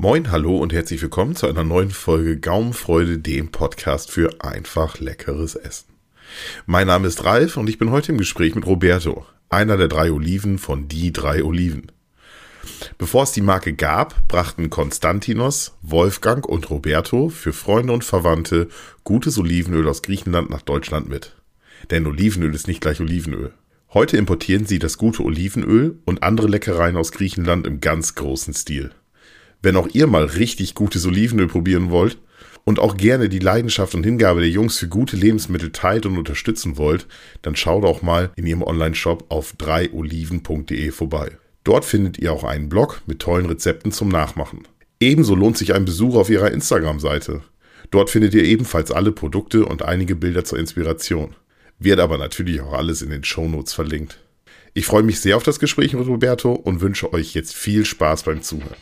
Moin, hallo und herzlich willkommen zu einer neuen Folge Gaumenfreude, dem Podcast für einfach leckeres Essen. Mein Name ist Ralf und ich bin heute im Gespräch mit Roberto, einer der drei Oliven von Die drei Oliven. Bevor es die Marke gab, brachten Konstantinos, Wolfgang und Roberto für Freunde und Verwandte gutes Olivenöl aus Griechenland nach Deutschland mit. Denn Olivenöl ist nicht gleich Olivenöl. Heute importieren sie das gute Olivenöl und andere Leckereien aus Griechenland im ganz großen Stil. Wenn auch ihr mal richtig gutes Olivenöl probieren wollt und auch gerne die Leidenschaft und Hingabe der Jungs für gute Lebensmittel teilt und unterstützen wollt, dann schaut auch mal in ihrem Online-Shop auf 3oliven.de vorbei. Dort findet ihr auch einen Blog mit tollen Rezepten zum Nachmachen. Ebenso lohnt sich ein Besuch auf ihrer Instagram-Seite. Dort findet ihr ebenfalls alle Produkte und einige Bilder zur Inspiration. Wird aber natürlich auch alles in den Shownotes verlinkt. Ich freue mich sehr auf das Gespräch mit Roberto und wünsche euch jetzt viel Spaß beim Zuhören.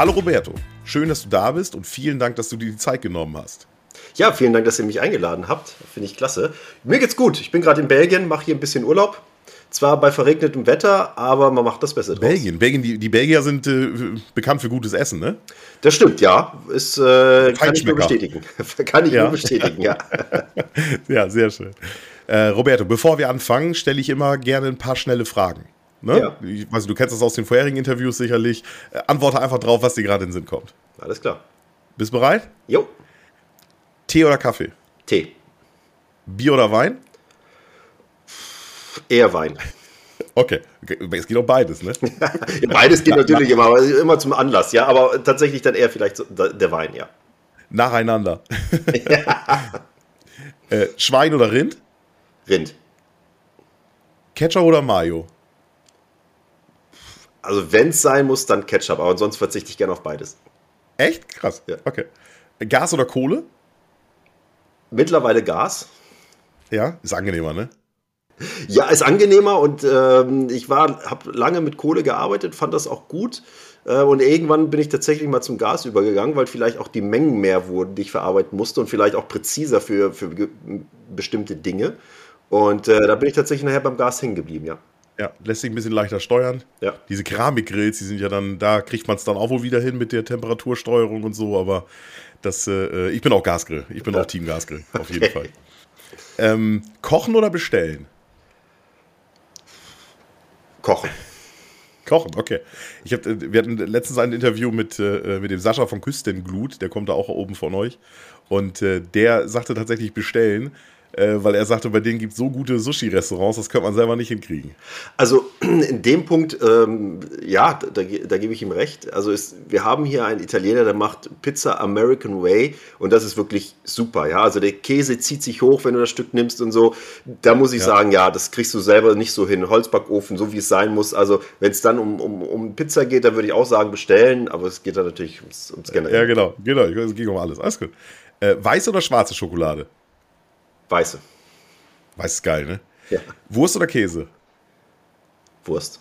Hallo Roberto, schön, dass du da bist und vielen Dank, dass du dir die Zeit genommen hast. Ja, vielen Dank, dass ihr mich eingeladen habt. Finde ich klasse. Mir geht's gut. Ich bin gerade in Belgien, mache hier ein bisschen Urlaub. Zwar bei verregnetem Wetter, aber man macht das Beste draus. Belgien, Belgien die, die Belgier sind äh, bekannt für gutes Essen, ne? Das stimmt, ja. Ist, äh, kann ich nur bestätigen. kann ich ja. nur bestätigen, ja. ja, sehr schön. Äh, Roberto, bevor wir anfangen, stelle ich immer gerne ein paar schnelle Fragen. Ne? Ja. Ich weiß, du kennst das aus den vorherigen Interviews sicherlich. Äh, antworte einfach drauf, was dir gerade in den Sinn kommt. Alles klar. Bist bereit? Jo. Tee oder Kaffee? Tee. Bier oder Wein? Eher Wein. Okay, es geht auch beides, ne? beides geht natürlich immer, aber immer zum Anlass, ja. Aber tatsächlich dann eher vielleicht der Wein, ja. Nacheinander. ja. äh, Schwein oder Rind? Rind. Ketchup oder Mayo? Also wenn es sein muss, dann Ketchup, aber sonst verzichte ich gerne auf beides. Echt? Krass. Ja. Okay. Gas oder Kohle? Mittlerweile Gas. Ja, ist angenehmer, ne? Ja, ist angenehmer und ähm, ich war, habe lange mit Kohle gearbeitet, fand das auch gut. Äh, und irgendwann bin ich tatsächlich mal zum Gas übergegangen, weil vielleicht auch die Mengen mehr wurden, die ich verarbeiten musste und vielleicht auch präziser für, für bestimmte Dinge. Und äh, da bin ich tatsächlich nachher beim Gas hängen geblieben, ja. Ja, lässt sich ein bisschen leichter steuern. Ja. Diese Keramikgrills, die sind ja dann, da kriegt man es dann auch wohl wieder hin mit der Temperatursteuerung und so, aber das, äh, ich bin auch Gasgrill. Ich bin ja. auch Team Gasgrill, auf jeden Fall. Ähm, kochen oder bestellen? Kochen. Kochen, okay. Ich hab, wir hatten letztens ein Interview mit, äh, mit dem Sascha von Küstenglut, der kommt da auch oben von euch. Und äh, der sagte tatsächlich bestellen äh, weil er sagte, bei denen gibt es so gute Sushi-Restaurants, das könnte man selber nicht hinkriegen. Also in dem Punkt, ähm, ja, da, da, gebe ich ihm recht. Also ist, wir haben hier einen Italiener, der macht Pizza American Way und das ist wirklich super. Ja, also der Käse zieht sich hoch, wenn du das Stück nimmst und so. Da muss ich ja. sagen, ja, das kriegst du selber nicht so hin. Holzbackofen, so wie es sein muss. Also wenn es dann um, um, um Pizza geht, dann würde ich auch sagen bestellen, aber es geht dann natürlich ums, ums Generelle. Ja, genau, genau. Es ging um alles. Alles gut. Äh, weiße oder schwarze Schokolade? Weiße. Weiß ist geil, ne? Ja. Wurst oder Käse? Wurst.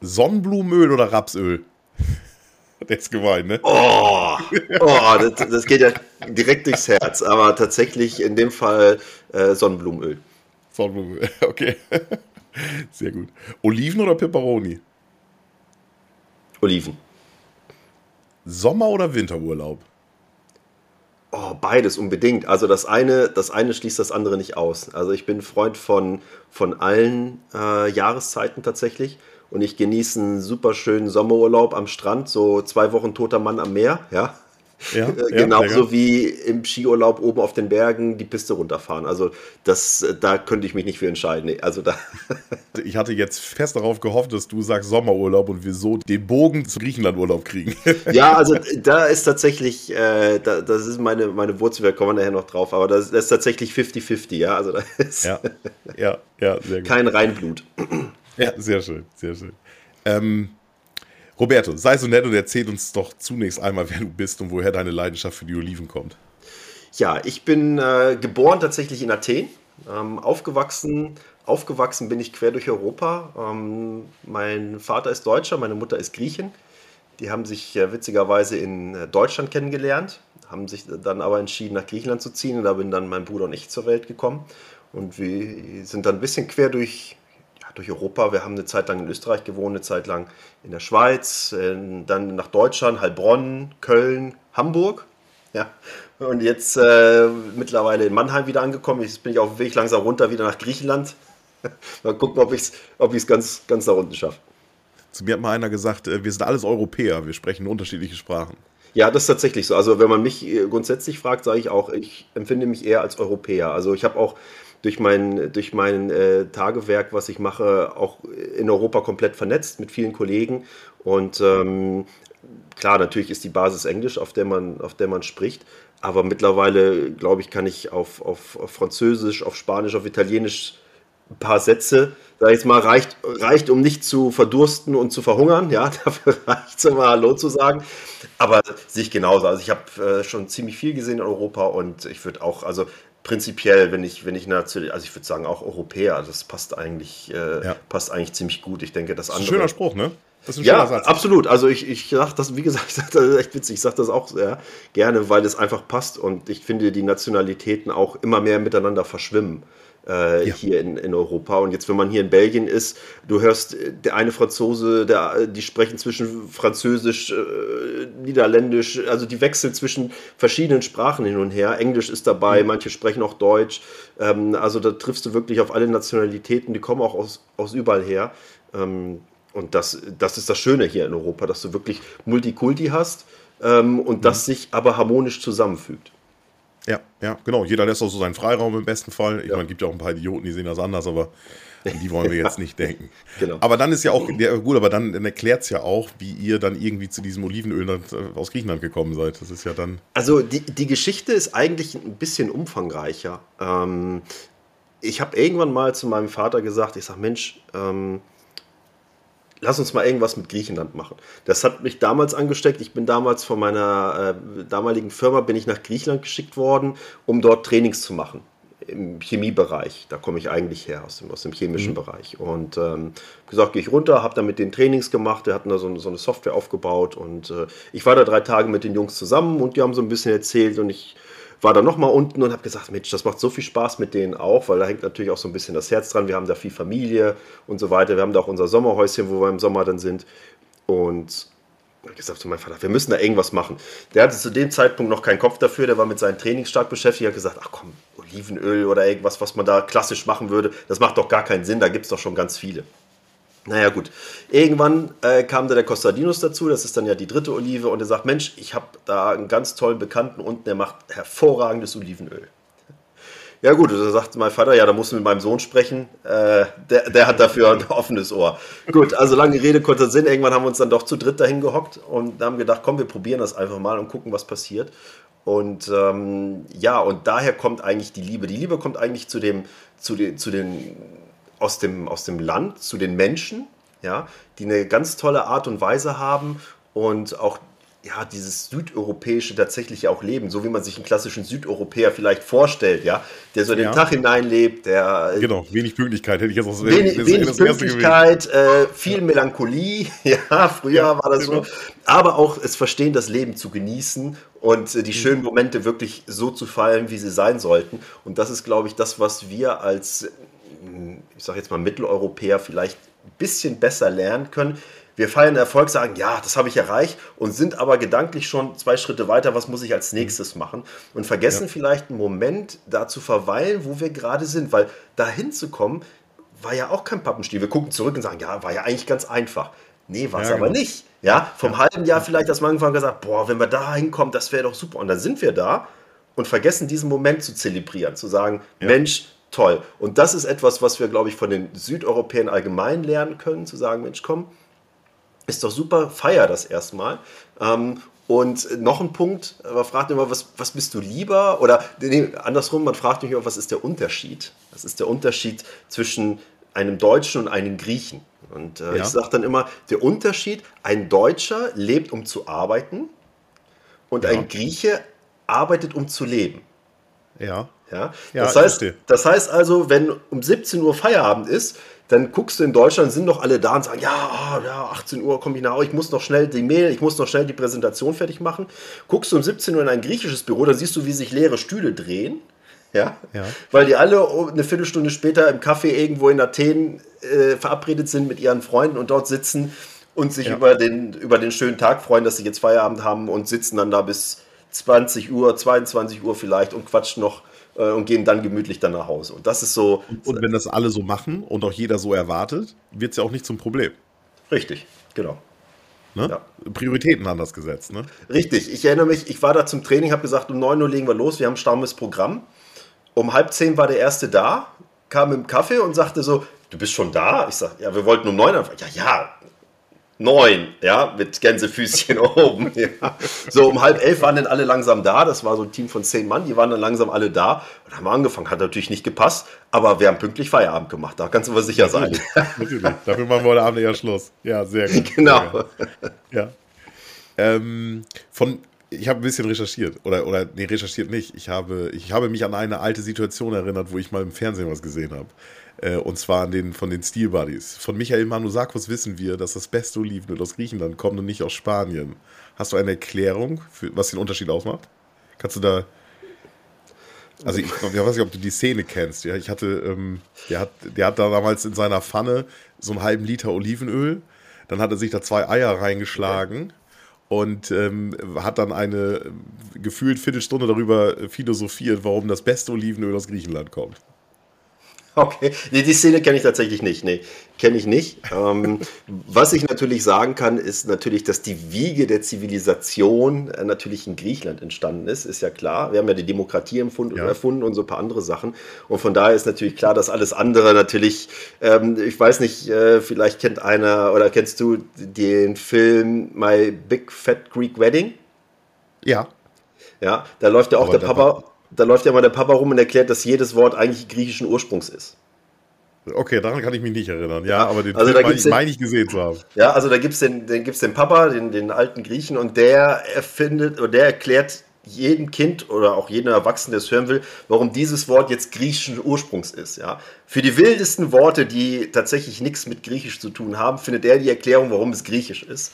Sonnenblumenöl oder Rapsöl? Der ist gemein, ne? Oh, oh das, das, geht ja direkt durchs Herz. Aber tatsächlich in dem Fall äh, Sonnenblumenöl. Sonnenblumenöl, okay. Sehr gut. Oliven oder Peperoni? Oliven. Sommer- oder Winterurlaub? Oh, beides unbedingt. Also das eine, das eine schließt das andere nicht aus. Also ich bin Freund von, von allen äh, Jahreszeiten tatsächlich. Und ich genieße einen super schönen Sommerurlaub am Strand, so zwei Wochen toter Mann am Meer, ja. Ja, äh, Genauso ja, wie im Skiurlaub oben auf den Bergen die Piste runterfahren. Also das, da könnte ich mich nicht für entscheiden. Also da ich hatte jetzt fest darauf gehofft, dass du sagst Sommerurlaub und wir so den Bogen zu Griechenlandurlaub kriegen. Ja, also da ist tatsächlich, äh, da, das ist meine, meine Wurzel, wir kommen nachher noch drauf, aber das, das ist tatsächlich 50-50, ja. Also da ist ja, ja, ja, sehr gut. kein Reinblut. Ja, sehr schön, sehr schön. Ähm, Roberto, sei so nett und erzähl uns doch zunächst einmal, wer du bist und woher deine Leidenschaft für die Oliven kommt. Ja, ich bin äh, geboren tatsächlich in Athen, ähm, aufgewachsen. Aufgewachsen bin ich quer durch Europa. Ähm, mein Vater ist Deutscher, meine Mutter ist Griechin. Die haben sich äh, witzigerweise in äh, Deutschland kennengelernt, haben sich dann aber entschieden, nach Griechenland zu ziehen. Und da bin dann mein Bruder und ich zur Welt gekommen. Und wir sind dann ein bisschen quer durch, durch Europa. Wir haben eine Zeit lang in Österreich gewohnt, eine Zeit lang in der Schweiz, äh, dann nach Deutschland, Heilbronn, Köln, Hamburg. Ja. Und jetzt äh, mittlerweile in Mannheim wieder angekommen. Jetzt bin ich auf dem Weg langsam runter wieder nach Griechenland. mal gucken, ob ich es ob ganz, ganz nach unten schaffe. Zu mir hat mal einer gesagt, äh, wir sind alles Europäer, wir sprechen unterschiedliche Sprachen. Ja, das ist tatsächlich so. Also wenn man mich äh, grundsätzlich fragt, sage ich auch, ich empfinde mich eher als Europäer. Also ich habe auch durch mein, durch mein äh, Tagewerk, was ich mache, auch in Europa komplett vernetzt mit vielen Kollegen. Und ähm, klar, natürlich ist die Basis Englisch, auf der man, auf der man spricht. Aber mittlerweile, glaube ich, kann ich auf, auf, auf Französisch, auf Spanisch, auf Italienisch ein paar Sätze, sag ich jetzt mal, reicht, reicht, um nicht zu verdursten und zu verhungern. Ja, dafür reicht es immer Hallo zu sagen. Aber sehe ich genauso. Also ich habe äh, schon ziemlich viel gesehen in Europa und ich würde auch, also prinzipiell, wenn ich, wenn ich natürlich, also ich würde sagen auch Europäer, das passt eigentlich, äh, ja. passt eigentlich ziemlich gut. Ich denke, das andere. Das ist ein schöner Spruch, ne? Das ist ein ja, Satz. absolut. Also ich, ich sage das, wie gesagt, ich sage das echt witzig, ich sage das auch sehr gerne, weil es einfach passt und ich finde, die Nationalitäten auch immer mehr miteinander verschwimmen. Äh, ja. hier in, in Europa. Und jetzt, wenn man hier in Belgien ist, du hörst äh, der eine Franzose, der, die sprechen zwischen Französisch, äh, Niederländisch, also die wechseln zwischen verschiedenen Sprachen hin und her. Englisch ist dabei, mhm. manche sprechen auch Deutsch. Ähm, also da triffst du wirklich auf alle Nationalitäten, die kommen auch aus, aus überall her. Ähm, und das, das ist das Schöne hier in Europa, dass du wirklich Multikulti hast ähm, und mhm. das sich aber harmonisch zusammenfügt. Ja, ja, genau. Jeder lässt auch so seinen Freiraum im besten Fall. Ich ja. meine, es gibt ja auch ein paar Idioten, die sehen das anders, aber an die wollen wir jetzt nicht denken. Genau. Aber dann ist ja auch, ja, gut, aber dann, dann erklärt es ja auch, wie ihr dann irgendwie zu diesem Olivenöl äh, aus Griechenland gekommen seid. Das ist ja dann. Also die, die Geschichte ist eigentlich ein bisschen umfangreicher. Ähm, ich habe irgendwann mal zu meinem Vater gesagt, ich sage, Mensch, ähm, lass uns mal irgendwas mit Griechenland machen. Das hat mich damals angesteckt. Ich bin damals von meiner äh, damaligen Firma bin ich nach Griechenland geschickt worden, um dort Trainings zu machen im Chemiebereich. Da komme ich eigentlich her, aus dem, aus dem chemischen mhm. Bereich. Und ähm, gesagt, gehe ich runter, habe da mit den Trainings gemacht. Wir hatten da so, so eine Software aufgebaut und äh, ich war da drei Tage mit den Jungs zusammen und die haben so ein bisschen erzählt und ich war dann nochmal unten und habe gesagt, Mensch, das macht so viel Spaß mit denen auch, weil da hängt natürlich auch so ein bisschen das Herz dran. Wir haben da viel Familie und so weiter. Wir haben da auch unser Sommerhäuschen, wo wir im Sommer dann sind. Und ich gesagt zu meinem Vater, wir müssen da irgendwas machen. Der hatte zu dem Zeitpunkt noch keinen Kopf dafür, der war mit seinem Training stark beschäftigt. Er hat gesagt, ach komm, Olivenöl oder irgendwas, was man da klassisch machen würde, das macht doch gar keinen Sinn, da gibt es doch schon ganz viele. Naja, gut. Irgendwann äh, kam da der Costadinos dazu, das ist dann ja die dritte Olive, und er sagt: Mensch, ich habe da einen ganz tollen Bekannten unten, der macht hervorragendes Olivenöl. Ja, gut, da sagt mein Vater: Ja, da musst du mit meinem Sohn sprechen, äh, der, der hat dafür ein offenes Ohr. Gut, also lange Rede, kurzer Sinn. Irgendwann haben wir uns dann doch zu dritt dahin gehockt und haben gedacht: Komm, wir probieren das einfach mal und gucken, was passiert. Und ähm, ja, und daher kommt eigentlich die Liebe. Die Liebe kommt eigentlich zu, dem, zu, den, zu den aus dem, aus dem Land zu den Menschen, ja, die eine ganz tolle Art und Weise haben und auch ja, dieses südeuropäische tatsächlich auch leben, so wie man sich einen klassischen Südeuropäer vielleicht vorstellt, ja, der so den Tag hineinlebt, der genau wenig Pünktlichkeit hätte ich jetzt auch wenig, das, wenig das Pünktlichkeit, äh, viel Melancholie, ja, früher ja, war das genau. so, aber auch es verstehen, das Leben zu genießen und äh, die mhm. schönen Momente wirklich so zu feiern, wie sie sein sollten. Und das ist, glaube ich, das, was wir als ich sage jetzt mal Mitteleuropäer vielleicht ein bisschen besser lernen können. Wir feiern Erfolg, sagen, ja, das habe ich erreicht und sind aber gedanklich schon zwei Schritte weiter, was muss ich als nächstes machen und vergessen ja. vielleicht einen Moment da zu verweilen, wo wir gerade sind, weil dahin zu kommen, war ja auch kein Pappenstiel. Wir gucken zurück und sagen, ja, war ja eigentlich ganz einfach. Nee, war es ja, aber genau. nicht. Ja, vom ja. halben Jahr vielleicht, dass man angefangen gesagt, boah, wenn wir da hinkommen, das wäre doch super. Und dann sind wir da und vergessen diesen Moment zu zelebrieren, zu sagen, Mensch, toll. Und das ist etwas, was wir, glaube ich, von den Südeuropäern allgemein lernen können, zu sagen, Mensch, komm, ist doch super, feier das erstmal. Ähm, und noch ein Punkt, man fragt immer, was, was bist du lieber? Oder nee, andersrum, man fragt mich immer, was ist der Unterschied? Was ist der Unterschied zwischen einem Deutschen und einem Griechen? Und äh, ja. ich sage dann immer, der Unterschied, ein Deutscher lebt, um zu arbeiten und ja. ein Grieche arbeitet, um zu leben. Ja. Ja, ja das, heißt, das heißt also, wenn um 17 Uhr Feierabend ist, dann guckst du in Deutschland, sind doch alle da und sagen, ja, oh, ja 18 Uhr komme ich nach, ich muss noch schnell die Mail, ich muss noch schnell die Präsentation fertig machen. Guckst du um 17 Uhr in ein griechisches Büro, dann siehst du, wie sich leere Stühle drehen. Ja? ja. Weil die alle eine Viertelstunde später im Café irgendwo in Athen äh, verabredet sind mit ihren Freunden und dort sitzen und sich ja. über, den, über den schönen Tag freuen, dass sie jetzt Feierabend haben und sitzen dann da bis 20 Uhr, 22 Uhr vielleicht und quatschen noch äh, und gehen dann gemütlich dann nach Hause. Und das ist so. Und, und wenn das alle so machen und auch jeder so erwartet, wird es ja auch nicht zum Problem. Richtig, genau. Ne? Ja. Prioritäten anders gesetzt. Ne? Richtig. Ich erinnere mich, ich war da zum Training, habe gesagt, um 9 Uhr legen wir los, wir haben ein staumes Programm. Um halb zehn war der Erste da, kam im Kaffee und sagte so, du bist schon da? Ich sage, ja, wir wollten um neun anfangen. Ja, ja, neun, ja, mit Gänsefüßchen oben. Ja. So um halb elf waren dann alle langsam da. Das war so ein Team von zehn Mann, die waren dann langsam alle da und haben angefangen. Hat natürlich nicht gepasst, aber wir haben pünktlich Feierabend gemacht. Da kannst du aber sicher sein. Natürlich. Dafür machen wir heute Abend eher Schluss. Ja, sehr gut. Genau. Ja. Ähm, von, ich habe ein bisschen recherchiert. Oder, oder nee, recherchiert nicht. Ich habe, ich habe mich an eine alte Situation erinnert, wo ich mal im Fernsehen was gesehen habe. Äh, und zwar an den, von den Steel Buddies. Von Michael Manusakos wissen wir, dass das beste Olivenöl aus Griechenland kommt und nicht aus Spanien. Hast du eine Erklärung, für, was den Unterschied ausmacht? Kannst du da. Also ich, ich weiß nicht, ob du die Szene kennst. Ja, ich hatte, ähm, der hat, der hat da damals in seiner Pfanne so einen halben Liter Olivenöl. Dann hat er sich da zwei Eier reingeschlagen und ähm, hat dann eine gefühlt Viertelstunde darüber philosophiert, warum das beste Olivenöl aus Griechenland kommt. Okay, die, die Szene kenne ich tatsächlich nicht. Nee, kenne ich nicht. Ähm, was ich natürlich sagen kann, ist natürlich, dass die Wiege der Zivilisation äh, natürlich in Griechenland entstanden ist, ist ja klar. Wir haben ja die Demokratie empfunden, ja. erfunden und so ein paar andere Sachen. Und von daher ist natürlich klar, dass alles andere natürlich, ähm, ich weiß nicht, äh, vielleicht kennt einer oder kennst du den Film My Big Fat Greek Wedding? Ja. Ja, da läuft ja auch Aber der Papa da läuft ja mal der Papa rum und erklärt, dass jedes Wort eigentlich griechischen Ursprungs ist. Okay, daran kann ich mich nicht erinnern. Ja, aber den also meine ich, mein ich gesehen zu haben. Ja, also da gibt es den, den, gibt's den Papa, den, den alten Griechen, und der erfindet oder der erklärt jedem Kind oder auch jedem Erwachsenen, der es hören will, warum dieses Wort jetzt griechischen Ursprungs ist. Ja? Für die wildesten Worte, die tatsächlich nichts mit Griechisch zu tun haben, findet er die Erklärung, warum es griechisch ist.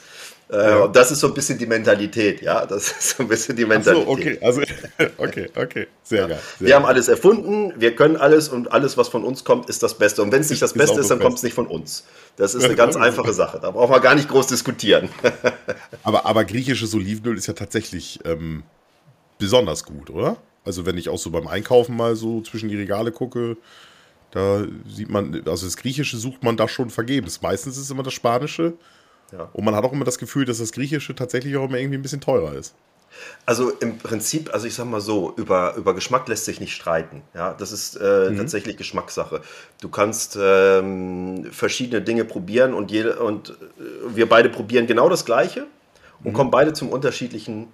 Äh, ja. Das ist so ein bisschen die Mentalität, ja. Das ist so ein bisschen die Mentalität. So, okay, also, okay, okay, sehr ja. geil. Sehr wir haben alles erfunden, wir können alles und alles, was von uns kommt, ist das Beste. Und wenn es nicht das ist Beste ist, dann kommt es nicht von uns. Das ist eine ganz einfache Sache. Da braucht man gar nicht groß diskutieren. aber, aber griechisches Olivenöl ist ja tatsächlich ähm, besonders gut, oder? Also, wenn ich auch so beim Einkaufen mal so zwischen die Regale gucke, da sieht man, also das Griechische sucht man da schon vergebens. Meistens ist es immer das Spanische. Ja. Und man hat auch immer das Gefühl, dass das Griechische tatsächlich auch immer irgendwie ein bisschen teurer ist. Also im Prinzip, also ich sag mal so, über, über Geschmack lässt sich nicht streiten. Ja, das ist äh, mhm. tatsächlich Geschmackssache. Du kannst ähm, verschiedene Dinge probieren und, jede, und äh, wir beide probieren genau das Gleiche und mhm. kommen beide zum unterschiedlichen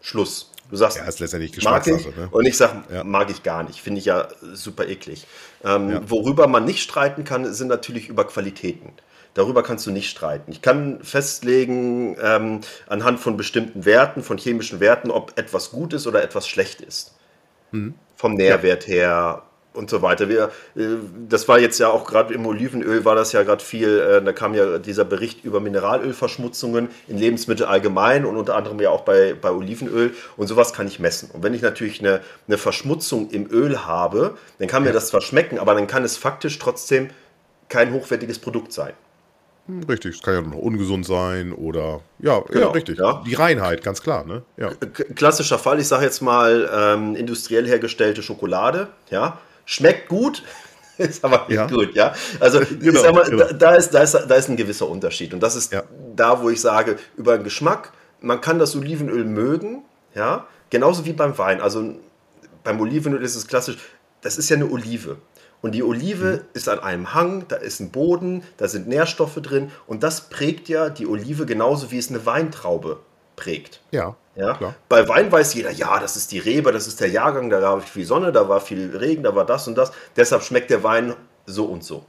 Schluss. Du sagst, ja, ist letztendlich Geschmackssache. Ne? Und ich sage, ja. mag ich gar nicht. Finde ich ja super eklig. Ähm, ja. Worüber man nicht streiten kann, sind natürlich über Qualitäten. Darüber kannst du nicht streiten. Ich kann festlegen ähm, anhand von bestimmten Werten, von chemischen Werten, ob etwas gut ist oder etwas schlecht ist. Mhm. Vom Nährwert ja. her und so weiter. Wir, äh, das war jetzt ja auch gerade im Olivenöl, war das ja gerade viel, äh, da kam ja dieser Bericht über Mineralölverschmutzungen in Lebensmitteln allgemein und unter anderem ja auch bei, bei Olivenöl und sowas kann ich messen. Und wenn ich natürlich eine, eine Verschmutzung im Öl habe, dann kann mir das zwar schmecken, aber dann kann es faktisch trotzdem kein hochwertiges Produkt sein. Richtig, es kann ja noch ungesund sein oder ja, genau, ja richtig. Ja. Die Reinheit, ganz klar. Ne? Ja. Klassischer Fall, ich sage jetzt mal ähm, industriell hergestellte Schokolade, ja, schmeckt gut, ist aber nicht gut, ja. Also genau, mal, genau. da, ist, da, ist, da ist ein gewisser Unterschied und das ist da, wo ich sage, über den Geschmack, man kann das Olivenöl mögen, ja, genauso wie beim Wein. Also beim Olivenöl ist es klassisch, das ist ja eine Olive. Und die Olive mhm. ist an einem Hang, da ist ein Boden, da sind Nährstoffe drin und das prägt ja die Olive genauso wie es eine Weintraube prägt. Ja. Ja? Klar. Bei Wein weiß jeder, ja, das ist die Rebe, das ist der Jahrgang, da war viel Sonne, da war viel Regen, da war das und das. Deshalb schmeckt der Wein so und so.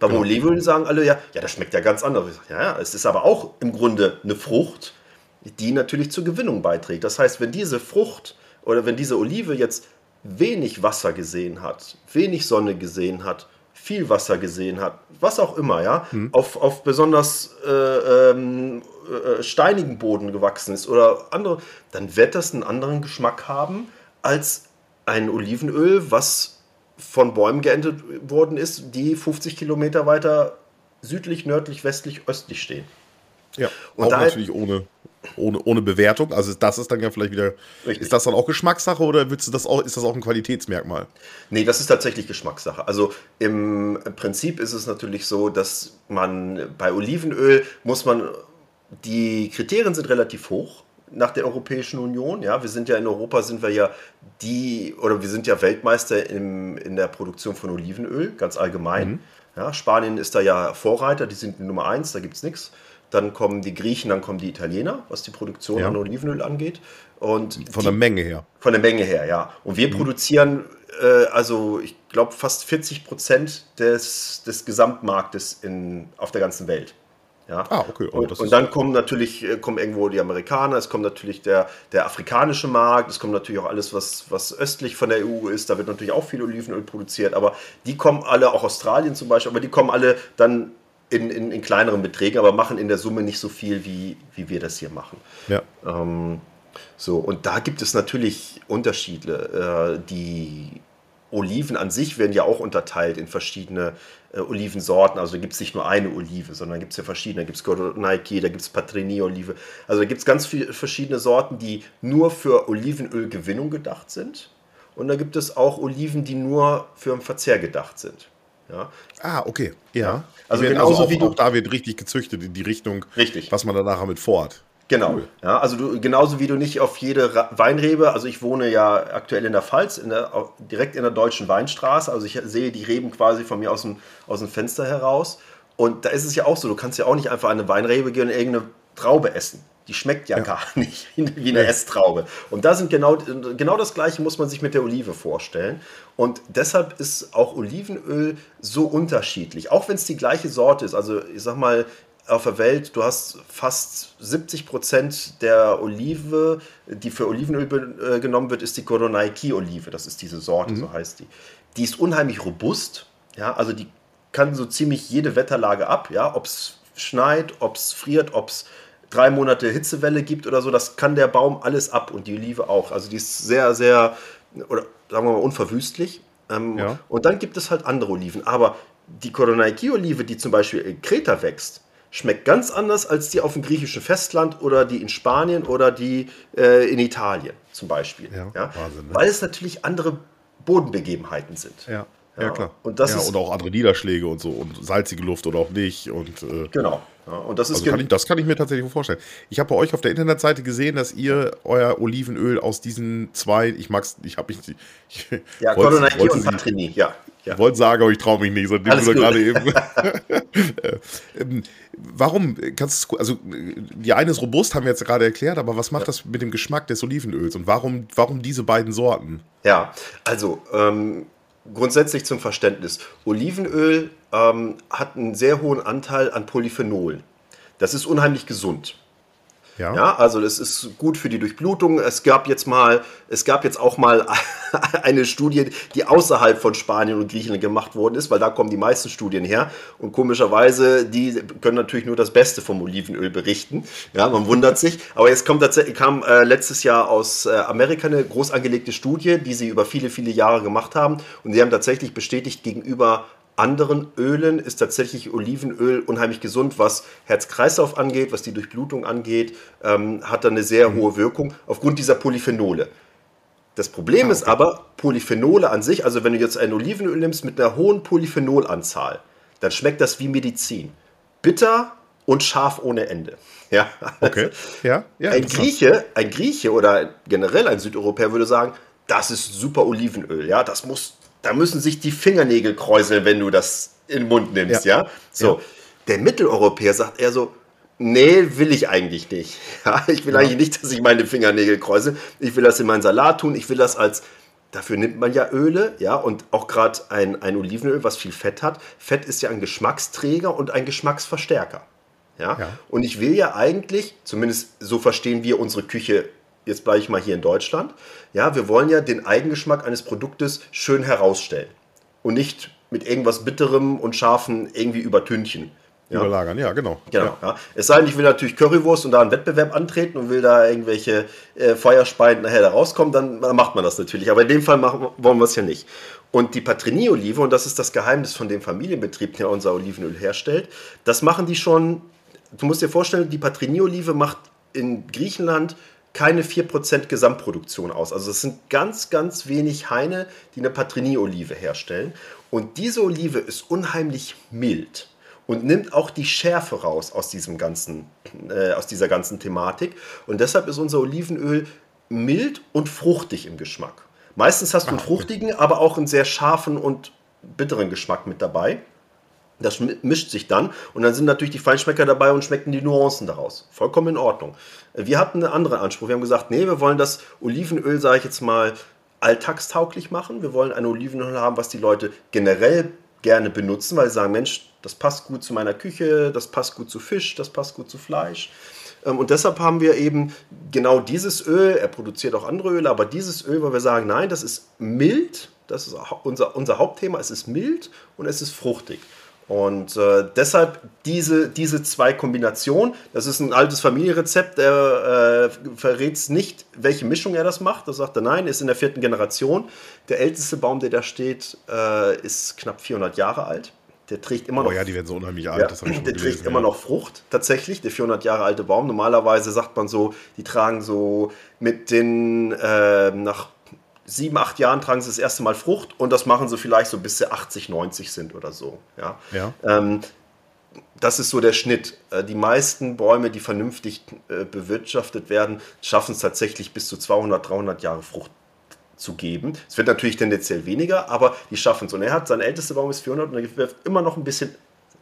Beim genau. Olivenöl sagen alle, ja, ja, das schmeckt ja ganz anders. Ja, ja, es ist aber auch im Grunde eine Frucht, die natürlich zur Gewinnung beiträgt. Das heißt, wenn diese Frucht oder wenn diese Olive jetzt wenig Wasser gesehen hat, wenig Sonne gesehen hat, viel Wasser gesehen hat, was auch immer, ja, mhm. auf, auf besonders äh, ähm, äh, steinigen Boden gewachsen ist oder andere, dann wird das einen anderen Geschmack haben als ein Olivenöl, was von Bäumen geerntet worden ist, die 50 Kilometer weiter südlich, nördlich, westlich, östlich stehen. Ja, und auch natürlich ohne, ohne, ohne Bewertung. Also das ist dann ja vielleicht wieder. Richtig. Ist das dann auch Geschmackssache oder willst du das auch, ist das auch ein Qualitätsmerkmal? Nee, das ist tatsächlich Geschmackssache. Also im Prinzip ist es natürlich so, dass man bei Olivenöl muss man. Die Kriterien sind relativ hoch nach der Europäischen Union. Ja, wir sind ja in Europa sind wir ja die oder wir sind ja Weltmeister im, in der Produktion von Olivenöl, ganz allgemein. Mhm. Ja, Spanien ist da ja Vorreiter, die sind Nummer eins, da gibt es nichts. Dann kommen die Griechen, dann kommen die Italiener, was die Produktion ja. an Olivenöl angeht. Und von der Menge her. Von der Menge her, ja. Und wir mhm. produzieren, äh, also ich glaube, fast 40 Prozent des, des Gesamtmarktes in, auf der ganzen Welt. Ja. Ah, okay. Oh, und, und, dann kommen natürlich äh, kommen irgendwo die Amerikaner, es kommt natürlich der, der afrikanische Markt, es kommt natürlich auch alles, was, was östlich von der EU ist. Da wird natürlich auch viel Olivenöl produziert, aber die kommen alle, auch Australien zum Beispiel, aber die kommen alle dann in, in, in, kleineren Beträgen, aber machen in der Summe nicht so viel, wie, wie wir das hier machen. Ja. Ähm, so, und da gibt es natürlich Unterschiede. Äh, die Oliven an sich werden ja auch unterteilt in verschiedene äh, Olivensorten. Also gibt es nicht nur eine Olive, sondern gibt es ja verschiedene. Da gibt es Gordonaki, da gibt es Patrini-Olive. Also da gibt es ganz viele verschiedene Sorten, die nur für Olivenölgewinnung gedacht sind. Und da gibt es auch Oliven, die nur für den Verzehr gedacht sind. Ja. Ah, okay. Ja. Also, genauso also auch, wie du, auch da wird richtig gezüchtet in die Richtung, richtig. was man da nachher mit vorhat. Genau. Cool. Ja, also du, genauso wie du nicht auf jede Weinrebe, also ich wohne ja aktuell in der Pfalz, in der, direkt in der deutschen Weinstraße, also ich sehe die Reben quasi von mir aus dem, aus dem Fenster heraus. Und da ist es ja auch so, du kannst ja auch nicht einfach an eine Weinrebe gehen und irgendeine Traube essen. Die schmeckt ja, ja. gar nicht wie eine Esstraube. Und da sind genau, genau das Gleiche muss man sich mit der Olive vorstellen. Und deshalb ist auch Olivenöl so unterschiedlich. Auch wenn es die gleiche Sorte ist. Also ich sag mal, auf der Welt, du hast fast 70 Prozent der Olive, die für Olivenöl äh, genommen wird, ist die Koronaiki-Olive. Das ist diese Sorte, mhm. so heißt die. Die ist unheimlich robust. Ja, also die kann so ziemlich jede Wetterlage ab. Ja, ob es schneit, ob es friert, ob es drei Monate Hitzewelle gibt oder so, das kann der Baum alles ab und die Olive auch. Also die ist sehr, sehr, oder sagen wir mal, unverwüstlich. Ähm, ja. Und dann gibt es halt andere Oliven. Aber die Koronaiki-Olive, die zum Beispiel in Kreta wächst, schmeckt ganz anders als die auf dem griechischen Festland oder die in Spanien oder die äh, in Italien zum Beispiel. Ja, ja? Wahnsinn, ne? Weil es natürlich andere Bodenbegebenheiten sind. Ja. Ja, klar. Und, das ja, ist, und auch andere Niederschläge und so und salzige Luft oder auch nicht. Und, äh, genau. Ja, und das, ist also kann ich, das kann ich mir tatsächlich vorstellen. Ich habe bei euch auf der Internetseite gesehen, dass ihr euer Olivenöl aus diesen zwei, ich mag's, ich habe mich. Ich, ja, Colonaki und Patrini, ja. Ja. Ich wollte sagen, aber ich traue mich nicht, du gerade eben. ähm, warum kannst du, also die eine ist robust, haben wir jetzt gerade erklärt, aber was macht ja. das mit dem Geschmack des Olivenöls und warum, warum diese beiden Sorten? Ja, also ähm, grundsätzlich zum Verständnis. Olivenöl ähm, hat einen sehr hohen Anteil an Polyphenol. Das ist unheimlich gesund. Ja. ja. also das ist gut für die Durchblutung. Es gab jetzt mal, es gab jetzt auch mal eine Studie, die außerhalb von Spanien und Griechenland gemacht worden ist, weil da kommen die meisten Studien her. Und komischerweise, die können natürlich nur das Beste vom Olivenöl berichten. Ja, man wundert sich. Aber jetzt kommt tatsächlich, kam äh, letztes Jahr aus äh, Amerika eine groß angelegte Studie, die sie über viele, viele Jahre gemacht haben. Und sie haben tatsächlich bestätigt gegenüber anderen Ölen ist tatsächlich Olivenöl unheimlich gesund, was Herz-Kreislauf angeht, was die Durchblutung angeht, ähm, hat da eine sehr mhm. hohe Wirkung aufgrund dieser Polyphenole. Das Problem ah, okay. ist aber, Polyphenole an sich, also wenn du jetzt ein Olivenöl nimmst mit einer hohen Polyphenolanzahl, dann schmeckt das wie Medizin. Bitter und scharf ohne Ende. Ja, okay. Ja, ja, ein Grieche, ein Grieche oder generell ein Südeuropäer würde sagen, das ist super Olivenöl, ja, das muss da müssen sich die Fingernägel kräuseln, wenn du das in den Mund nimmst, ja? ja? So, ja. der Mitteleuropäer sagt eher so, nee, will ich eigentlich nicht. Ja, ich will eigentlich nicht, dass ich meine Fingernägel kräusel. Ich will das in meinen Salat tun. Ich will das als, dafür nimmt man ja Öle, ja, und auch gerade ein, ein Olivenöl, was viel Fett hat. Fett ist ja ein Geschmacksträger und ein Geschmacksverstärker. Ja? ja? Und ich will ja eigentlich, zumindest so verstehen wir unsere Küche jetzt bleibe ich mal hier in Deutschland, ja, wir wollen ja den Eigengeschmack eines Produktes schön herausstellen und nicht mit irgendwas Bitterem und Scharfen irgendwie übertünchen. Ja. Überlagern, ja, genau. genau ja. Es sei denn, ich will natürlich Currywurst und da einen Wettbewerb antreten und will da irgendwelche äh, Feuerspeien nachher da rauskommen, dann macht man das natürlich. Aber in dem Fall machen, wollen wir es ja nicht. Und die Patrini-Olive, und das ist das Geheimnis von dem Familienbetrieb, der unser Olivenöl herstellt, das machen die schon, du musst dir vorstellen, die Patrini-Olive macht in Griechenland keine 4% Gesamtproduktion aus. Also es sind ganz, ganz wenig Haine, die eine Patrini-Olive herstellen. Und diese Olive ist unheimlich mild und nimmt auch die Schärfe raus aus, diesem ganzen, äh, aus dieser ganzen Thematik. Und deshalb ist unser Olivenöl mild und fruchtig im Geschmack. Meistens hast du einen ah, fruchtigen, aber auch einen sehr scharfen und bitteren Geschmack mit dabei. Das mischt sich dann und dann sind natürlich die Feinschmecker dabei und schmecken die Nuancen daraus. Vollkommen in Ordnung. Wir hatten einen anderen Anspruch. Wir haben gesagt, nee, wir wollen das Olivenöl, sage ich jetzt mal, alltagstauglich machen. Wir wollen ein Olivenöl haben, was die Leute generell gerne benutzen, weil sie sagen, Mensch, das passt gut zu meiner Küche, das passt gut zu Fisch, das passt gut zu Fleisch. Ähm, und deshalb haben wir eben genau dieses Öl, er produziert auch andere Öle, aber dieses Öl, weil wir sagen, nein, das ist mild, das ist unser, unser Hauptthema, es ist mild und es ist fruchtig. Und äh, deshalb diese, diese zwei Kombinationen, das ist ein altes Familienrezept, der äh, verrät nicht, welche Mischung er das macht. Da sagt er, nein, ist in der vierten Generation. Der älteste Baum, der da steht, äh, ist knapp 400 Jahre alt. Der trägt immer oh noch. Oh ja, die werden so unheimlich alt. Ja, das ich schon der gelesen, trägt ja. immer noch Frucht, tatsächlich, der 400 Jahre alte Baum. Normalerweise sagt man so, die tragen so mit den äh, nach sieben, acht Jahren tragen sie das erste Mal Frucht und das machen sie vielleicht so bis sie 80, 90 sind oder so. Ja. ja. Ähm, das ist so der Schnitt. Äh, die meisten Bäume, die vernünftig äh, bewirtschaftet werden, schaffen es tatsächlich bis zu 200, 300 Jahre Frucht zu geben. Es wird natürlich tendenziell weniger, aber die schaffen es. Und er hat, sein ältester Baum ist 400 und er wirft immer noch ein bisschen,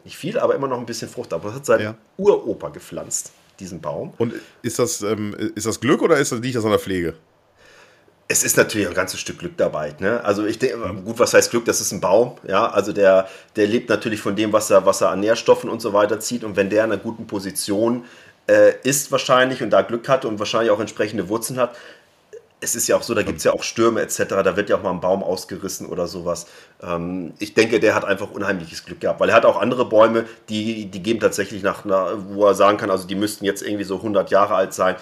nicht viel, aber immer noch ein bisschen Frucht ab. Das hat sein ja. Uropa gepflanzt, diesen Baum. Und ist das, ähm, ist das Glück oder ist das, liegt das an der Pflege? Es ist natürlich ein ganzes Stück Glück dabei. Ne? Also ich denke, gut, was heißt Glück? Das ist ein Baum. Ja, also der, der lebt natürlich von dem, was er, was er an Nährstoffen und so weiter zieht. Und wenn der in einer guten Position äh, ist wahrscheinlich und da Glück hat und wahrscheinlich auch entsprechende Wurzeln hat, es ist ja auch so, da gibt es ja auch Stürme etc., da wird ja auch mal ein Baum ausgerissen oder sowas. Ähm, ich denke, der hat einfach unheimliches Glück gehabt, weil er hat auch andere Bäume, die, die geben tatsächlich nach, wo er sagen kann, also die müssten jetzt irgendwie so 100 Jahre alt sein,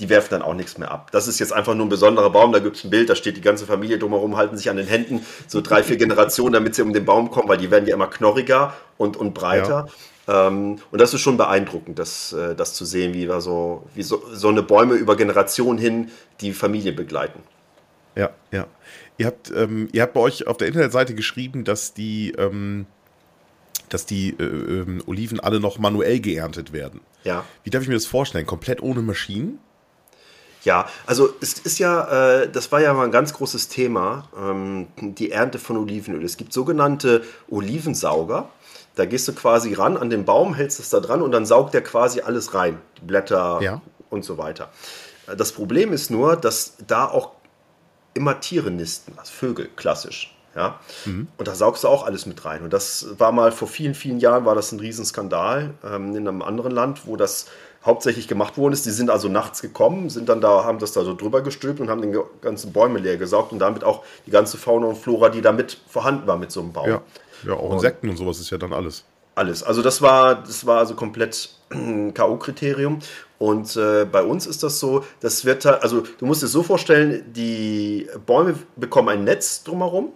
die werfen dann auch nichts mehr ab. Das ist jetzt einfach nur ein besonderer Baum, da gibt es ein Bild, da steht die ganze Familie drumherum, halten sich an den Händen, so drei, vier Generationen, damit sie um den Baum kommen, weil die werden ja immer knorriger und, und breiter. Ja. Ähm, und das ist schon beeindruckend, das, äh, das zu sehen, wie, wir so, wie so, so eine Bäume über Generationen hin die Familie begleiten. Ja, ja. Ihr habt, ähm, ihr habt bei euch auf der Internetseite geschrieben, dass die, ähm, dass die äh, äh, Oliven alle noch manuell geerntet werden. Ja. Wie darf ich mir das vorstellen? Komplett ohne Maschinen? Ja, also es ist ja, äh, das war ja mal ein ganz großes Thema, ähm, die Ernte von Olivenöl. Es gibt sogenannte Olivensauger. Da gehst du quasi ran an den Baum, hältst es da dran und dann saugt der quasi alles rein. Die Blätter ja. und so weiter. Das Problem ist nur, dass da auch immer Tiere nisten, also Vögel, klassisch. Ja? Mhm. Und da saugst du auch alles mit rein. Und das war mal vor vielen, vielen Jahren, war das ein Riesenskandal ähm, in einem anderen Land, wo das hauptsächlich gemacht worden ist. Die sind also nachts gekommen, sind dann da, haben das da so drüber gestülpt und haben den ganzen Bäume leer gesaugt und damit auch die ganze Fauna und Flora, die da mit vorhanden war mit so einem Baum. Ja, ja auch Insekten und, und sowas ist ja dann alles. Alles. Also das war, das war also komplett K.O.-Kriterium. Und äh, bei uns ist das so, das wird also du musst es so vorstellen, die Bäume bekommen ein Netz drumherum.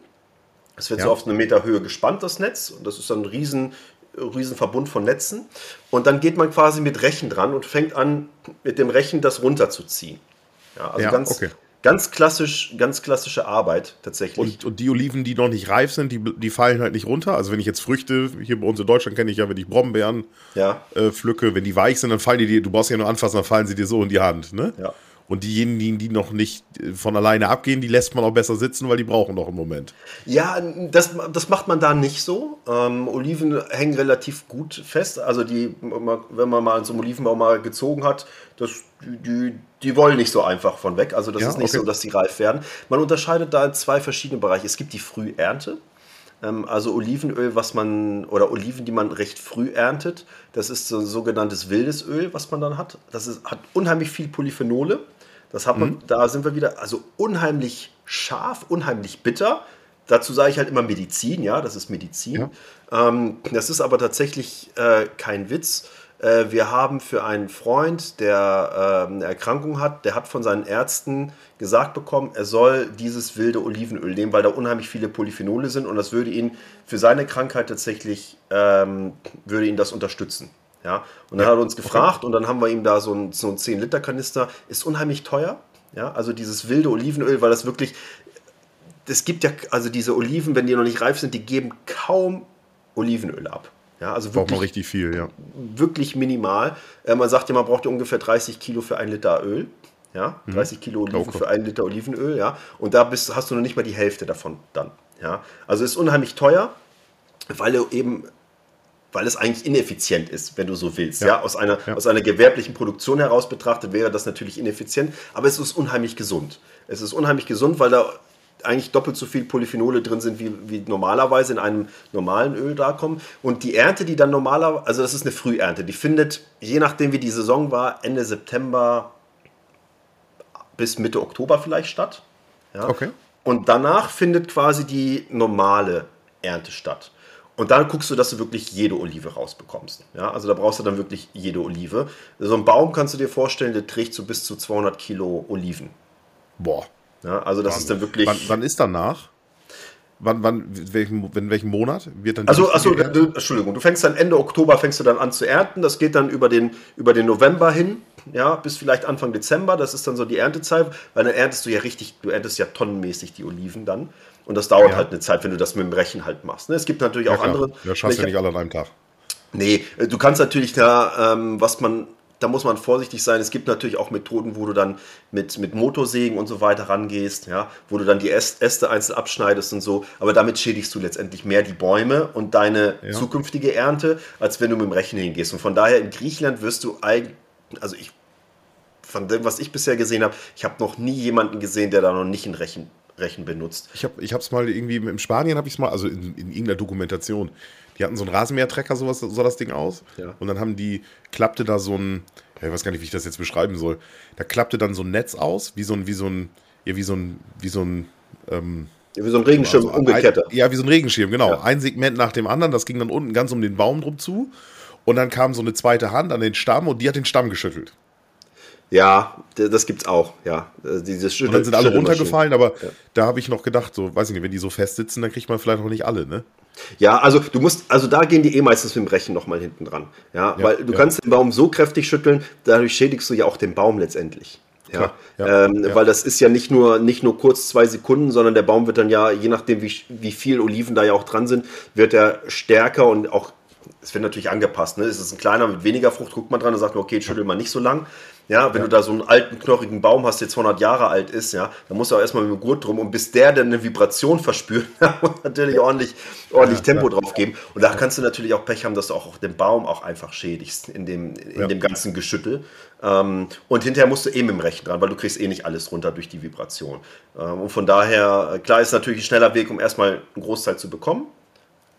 Es wird ja. so auf eine Meter Höhe gespannt, das Netz. Und das ist dann ein riesen riesen Verbund von Netzen. Und dann geht man quasi mit Rechen dran und fängt an, mit dem Rechen das runterzuziehen. Ja, also ja, ganz, okay. ganz, klassisch, ganz klassische Arbeit tatsächlich. Und, und, die Oliven, die noch nicht reif sind, die, die fallen halt nicht runter. Also wenn ich jetzt Früchte, hier bei uns in Deutschland kenne ich ja, wenn ich Brombeeren ja. äh, pflücke, wenn die weich sind, dann fallen die dir, du brauchst ja nur anfassen, dann fallen sie dir so in die Hand. Ne? Ja. Und diejenigen, die noch nicht äh, von alleine abgehen, die lässt man auch besser sitzen, weil die brauchen noch einen Moment. Ja, das, das macht man da nicht so. Ähm, Oliven hängen relativ gut fest. Also die, wenn man mal so einen Olivenbaum mal gezogen hat, das, die, die wollen nicht so einfach von weg. Also das ja, ist nicht okay. so, dass die reif werden. Man unterscheidet da in zwei verschiedene Bereiche. Es gibt die Frühernte. Ähm, also Olivenöl, was man, oder Oliven, die man recht früh erntet. Das ist so ein sogenanntes wildes Öl, was man dann hat. Das ist, hat unheimlich viel Polyphenole. Das hat man, mhm. da sind wir wieder, also unheimlich scharf, unheimlich bitter. Dazu sage ich halt immer Medizin, ja, das ist Medizin. Ja. Ähm, das ist aber tatsächlich äh, kein Witz. Äh, wir haben für einen Freund, der äh, eine Erkrankung hat, der hat von seinen Ärzten gesagt bekommen, er soll dieses wilde Olivenöl nehmen, weil da unheimlich viele Polyphenole sind und das würde ihn für seine Krankheit tatsächlich, ähm, würde ihn das unterstützen. Ja, und dann ja. hat er uns gefragt okay. und dann haben wir ihm da so ein, so ein 10-Liter-Kanister, ist unheimlich teuer. Ja, also dieses wilde Olivenöl, weil das wirklich, es gibt ja, also diese Oliven, wenn die noch nicht reif sind, die geben kaum Olivenöl ab. Ja, also wirklich, braucht man richtig viel, ja. Wirklich minimal. Äh, man sagt ja, man braucht ja ungefähr 30 Kilo für ein Liter Öl. Ja, 30 mhm. Kilo Oliven okay. für ein Liter Olivenöl, ja. Und da bist, hast du noch nicht mal die Hälfte davon dann. Ja. Also ist unheimlich teuer, weil du eben weil es eigentlich ineffizient ist, wenn du so willst. Ja, ja? Aus, einer, ja. aus einer gewerblichen Produktion heraus betrachtet wäre das natürlich ineffizient, aber es ist unheimlich gesund. Es ist unheimlich gesund, weil da eigentlich doppelt so viel Polyphenole drin sind, wie, wie normalerweise in einem normalen Öl da kommen. Und die Ernte, die dann normalerweise, also das ist eine Frühernte, die findet, je nachdem wie die Saison war, Ende September bis Mitte Oktober vielleicht statt. Ja? Okay. Und danach findet quasi die normale Ernte statt. Und dann guckst du, dass du wirklich jede Olive rausbekommst. Ja, also da brauchst du dann wirklich jede Olive. So ein Baum kannst du dir vorstellen, der trägt so bis zu 200 Kilo Oliven. Boah. Ja, also das Wahnsinn. ist dann wirklich. Wann, wann ist danach? Wann, wann, welchen, in welchem Monat wird dann Also, also du, Entschuldigung, du fängst dann Ende Oktober fängst du dann an zu ernten. Das geht dann über den, über den November hin, ja, bis vielleicht Anfang Dezember. Das ist dann so die Erntezeit, weil dann erntest du ja richtig, du erntest ja tonnenmäßig die Oliven dann. Und das dauert ja. halt eine Zeit, wenn du das mit dem Rechen halt machst. Ne? Es gibt natürlich ja, auch klar. andere. Das schaffst du ja nicht alle an einem Tag. Nee, äh, du kannst natürlich da, ähm, was man da muss man vorsichtig sein. Es gibt natürlich auch Methoden, wo du dann mit, mit Motorsägen und so weiter rangehst, ja, wo du dann die Äste einzeln abschneidest und so. Aber damit schädigst du letztendlich mehr die Bäume und deine ja. zukünftige Ernte, als wenn du mit dem Rechen hingehst. Und von daher in Griechenland wirst du eigentlich, also ich, von dem, was ich bisher gesehen habe, ich habe noch nie jemanden gesehen, der da noch nicht ein Rechen, Rechen benutzt. Ich habe es mal irgendwie, in Spanien habe ich es mal, also in, in irgendeiner Dokumentation, die hatten so einen Rasenmähertrecker, sowas sah das Ding aus. Ja. Und dann haben die, klappte da so ein, ich weiß gar nicht, wie ich das jetzt beschreiben soll. Da klappte dann so ein Netz aus, wie so ein, wie so ein, ja, wie so ein, wie so ein, ähm, ja, wie so ein Regenschirm, also umgekehrter. ja, wie so ein Regenschirm, genau. Ja. Ein Segment nach dem anderen, das ging dann unten ganz um den Baum drum zu. Und dann kam so eine zweite Hand an den Stamm und die hat den Stamm geschüttelt. Ja, das gibt's auch, ja. Äh, Dieses und dann sind alle runtergefallen, aber ja. da habe ich noch gedacht, so, weiß ich nicht, wenn die so fest sitzen, dann kriegt man vielleicht auch nicht alle, ne? Ja, also du musst, also da gehen die eh meistens mit dem Rechen nochmal hinten dran. Ja, ja weil du ja. kannst den Baum so kräftig schütteln, dadurch schädigst du ja auch den Baum letztendlich. Ja, ja, ähm, weil das ist ja nicht nur, nicht nur kurz zwei Sekunden, sondern der Baum wird dann ja, je nachdem, wie, wie viel Oliven da ja auch dran sind, wird er stärker und auch, es wird natürlich angepasst. Ne? Ist es ein kleiner mit weniger Frucht, guckt man dran und sagt, okay, schüttel mal nicht so lang. Ja, wenn ja. du da so einen alten, knochigen Baum hast, der 200 Jahre alt ist, ja, dann musst du auch erstmal mit dem Gurt drum und bis der dann eine Vibration verspürt, muss natürlich ordentlich, ordentlich ja, Tempo drauf geben. Und da kannst du natürlich auch Pech haben, dass du auch den Baum auch einfach schädigst in dem, in dem ganzen Geschüttel. Ähm, und hinterher musst du eh mit dem Rechten dran, weil du kriegst eh nicht alles runter durch die Vibration. Ähm, und von daher, klar ist natürlich ein schneller Weg, um erstmal einen Großteil zu bekommen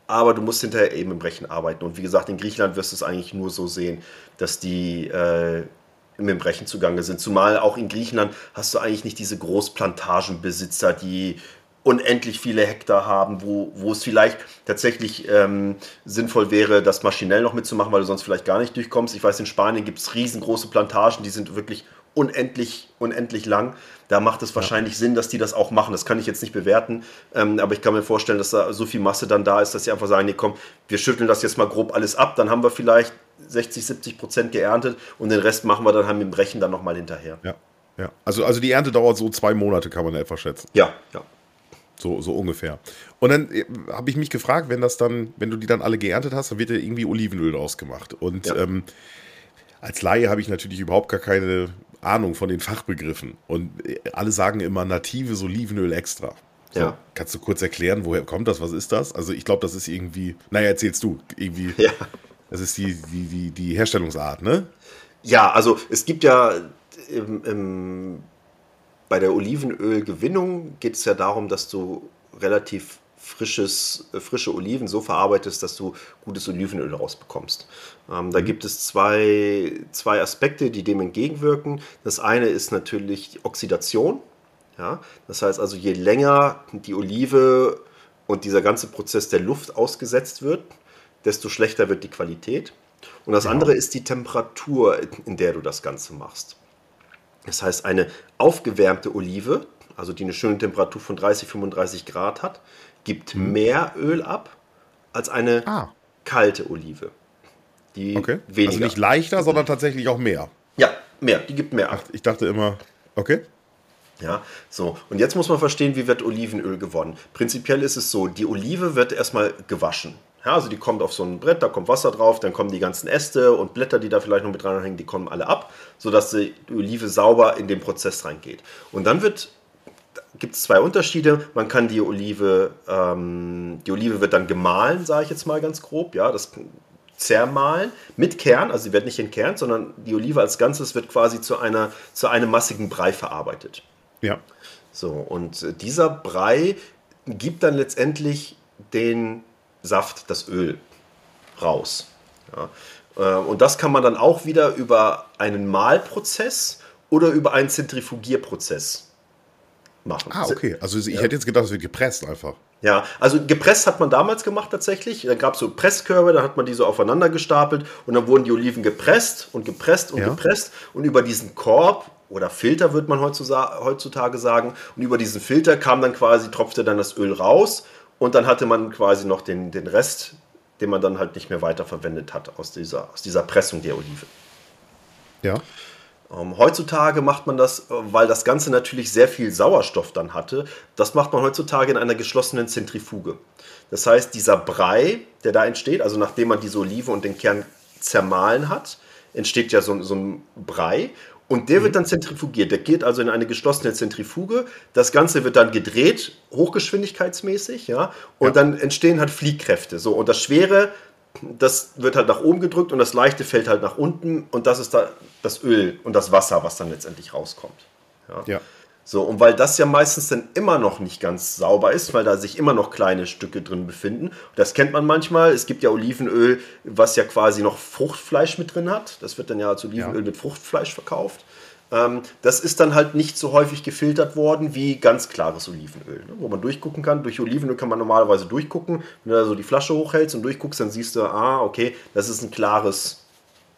aber du musst hinterher eben im Rechen arbeiten. Und wie gesagt, in Griechenland wirst du es eigentlich nur so sehen, dass die äh, dem Brechen zugange sind. Zumal auch in Griechenland hast du eigentlich nicht diese Großplantagenbesitzer, die unendlich viele Hektar haben, wo, wo es vielleicht tatsächlich ähm, sinnvoll wäre, das maschinell noch mitzumachen, weil du sonst vielleicht gar nicht durchkommst. Ich weiß, in Spanien gibt es riesengroße Plantagen, die sind wirklich unendlich, unendlich lang. Da macht es wahrscheinlich ja. Sinn, dass die das auch machen. Das kann ich jetzt nicht bewerten, ähm, aber ich kann mir vorstellen, dass da so viel Masse dann da ist, dass sie einfach sagen, nee, komm, wir schütteln das jetzt mal grob alles ab, dann haben wir vielleicht 60, 70 Prozent geerntet und den Rest machen wir dann halt mit dem Brechen dann nochmal hinterher. Ja, ja. Also, also die Ernte dauert so zwei Monate, kann man etwa schätzen. Ja, ja. So, so ungefähr. Und dann äh, habe ich mich gefragt, wenn das dann, wenn du die dann alle geerntet hast, dann wird ja irgendwie Olivenöl ausgemacht. Und ja. ähm, als Laie habe ich natürlich überhaupt gar keine Ahnung von den Fachbegriffen. Und äh, alle sagen immer natives Olivenöl extra. So, ja. Kannst du kurz erklären, woher kommt das? Was ist das? Also ich glaube, das ist irgendwie, naja, erzählst du, irgendwie. Ja. Das ist die, die, die, die Herstellungsart, ne? Ja, also es gibt ja im, im, bei der Olivenölgewinnung geht es ja darum, dass du relativ frisches, äh, frische Oliven so verarbeitest, dass du gutes Olivenöl rausbekommst. Ähm, da mhm. gibt es zwei, zwei Aspekte, die dem entgegenwirken. Das eine ist natürlich die Oxidation. Ja? Das heißt also, je länger die Olive und dieser ganze Prozess der Luft ausgesetzt wird, desto schlechter wird die Qualität. Und das ja. andere ist die Temperatur, in der du das Ganze machst. Das heißt, eine aufgewärmte Olive, also die eine schöne Temperatur von 30, 35 Grad hat, gibt hm. mehr Öl ab als eine ah. kalte Olive. Die okay. weniger. Also nicht leichter, sondern tatsächlich auch mehr. Ja, mehr. Die gibt mehr ab. Ach, ich dachte immer, okay. Ja, so. Und jetzt muss man verstehen, wie wird Olivenöl gewonnen. Prinzipiell ist es so, die Olive wird erstmal gewaschen. Ja, also die kommt auf so ein Brett, da kommt Wasser drauf, dann kommen die ganzen Äste und Blätter, die da vielleicht noch mit dran die kommen alle ab, sodass die Olive sauber in den Prozess reingeht. Und dann wird gibt es zwei Unterschiede. Man kann die Olive, ähm, die Olive wird dann gemahlen, sage ich jetzt mal ganz grob, ja, das zermahlen mit Kern, also sie wird nicht entkernt, sondern die Olive als Ganzes wird quasi zu einer zu einem massigen Brei verarbeitet. Ja. So und dieser Brei gibt dann letztendlich den Saft, das Öl raus. Ja. Äh, und das kann man dann auch wieder über einen Mahlprozess oder über einen Zentrifugierprozess machen. Ah, okay. Also ich ja. hätte jetzt gedacht, es wird gepresst einfach. Ja, also gepresst hat man damals gemacht tatsächlich. Da gab es so Presskörbe, da hat man die so aufeinander gestapelt und dann wurden die Oliven gepresst und gepresst und ja. gepresst und über diesen Korb oder Filter wird man heutzutage sagen und über diesen Filter kam dann quasi, tropfte dann das Öl raus und dann hatte man quasi noch den, den Rest, den man dann halt nicht mehr weiterverwendet hat aus dieser, aus dieser Pressung der Olive. Ja. Ähm, heutzutage macht man das, äh, weil das Ganze natürlich sehr viel Sauerstoff dann hatte, das macht man heutzutage in einer geschlossenen Zentrifuge. Das heißt, dieser Brei, der da entsteht, also nachdem man diese Olive und den Kern zermahlen hat, entsteht ja so, so ein Brei und der wird mhm. dann zentrifugiert. Der geht also in eine geschlossene Zentrifuge. Das Ganze wird dann gedreht, hochgeschwindigkeitsmäßig, ja. Und ja. dann entstehen halt Fliehkräfte. So, und das Schwere, das wird halt nach oben gedrückt und das Leichte fällt halt nach unten. Und das ist da das Öl und das Wasser, was dann letztendlich rauskommt. Ja. ja. So, und weil das ja meistens dann immer noch nicht ganz sauber ist, weil da sich immer noch kleine Stücke drin befinden. Das kennt man manchmal. Es gibt ja Olivenöl, was ja quasi noch Fruchtfleisch mit drin hat. Das wird dann ja als Olivenöl ja. mit Fruchtfleisch verkauft. Ähm, das ist dann halt nicht so häufig gefiltert worden wie ganz klares Olivenöl, ne? wo man durchgucken kann. Durch Olivenöl kann man normalerweise durchgucken. Wenn du da so die Flasche hochhältst und durchguckst, dann siehst du, ah, okay, das ist ein klares,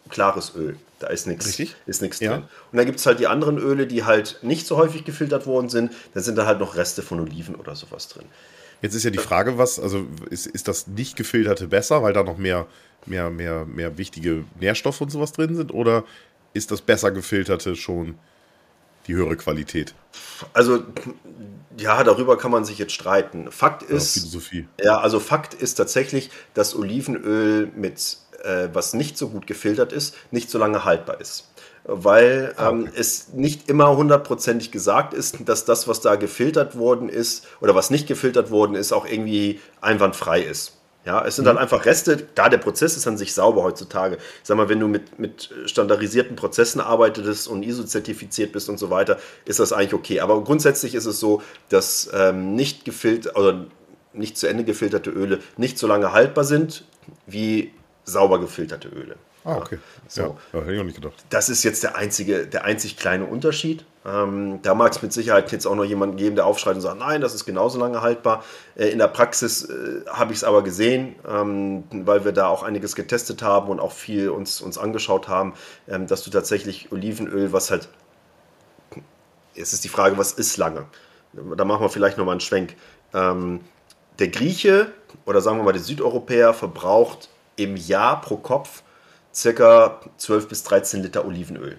klares Öl. Da ist nichts ist nichts ja. drin. Und dann gibt es halt die anderen Öle, die halt nicht so häufig gefiltert worden sind. Dann sind da halt noch Reste von Oliven oder sowas drin. Jetzt ist ja die Frage, was, also ist, ist das nicht gefilterte besser, weil da noch mehr, mehr, mehr, mehr wichtige Nährstoffe und sowas drin sind? Oder ist das besser gefilterte schon die höhere Qualität? Also, ja, darüber kann man sich jetzt streiten. Fakt ist, ja, ja also Fakt ist tatsächlich, dass Olivenöl mit äh, was nicht so gut gefiltert ist, nicht so lange haltbar ist. Weil ah, ähm, es nicht immer hundertprozentig gesagt ist, dass das, was da gefiltert worden ist oder was nicht gefiltert worden ist, auch irgendwie einwandfrei ist. Ja, es sind mhm. dann einfach Reste, da der Prozess ist an sich sauber heutzutage. Ich sag mal, wenn du mit, mit standardisierten Prozessen arbeitest und ISO-zertifiziert bist und so weiter, ist das eigentlich okay. Aber grundsätzlich ist es so, dass ähm, nicht gefiltert oder nicht zu Ende gefilterte Öle nicht so lange haltbar sind wie sauber gefilterte Öle. Ah, okay. So. Ja, ja, hätte ich auch nicht gedacht. Das ist jetzt der einzige, der einzig kleine Unterschied. Ähm, da mag es mit Sicherheit jetzt auch noch jemanden geben, der aufschreit und sagt, nein, das ist genauso lange haltbar. Äh, in der Praxis äh, habe ich es aber gesehen, ähm, weil wir da auch einiges getestet haben und auch viel uns, uns angeschaut haben, ähm, dass du tatsächlich Olivenöl, was halt, jetzt ist die Frage, was ist lange? Da machen wir vielleicht nochmal einen Schwenk. Ähm, der Grieche oder sagen wir mal der Südeuropäer verbraucht im Jahr pro Kopf circa 12 bis 13 Liter Olivenöl.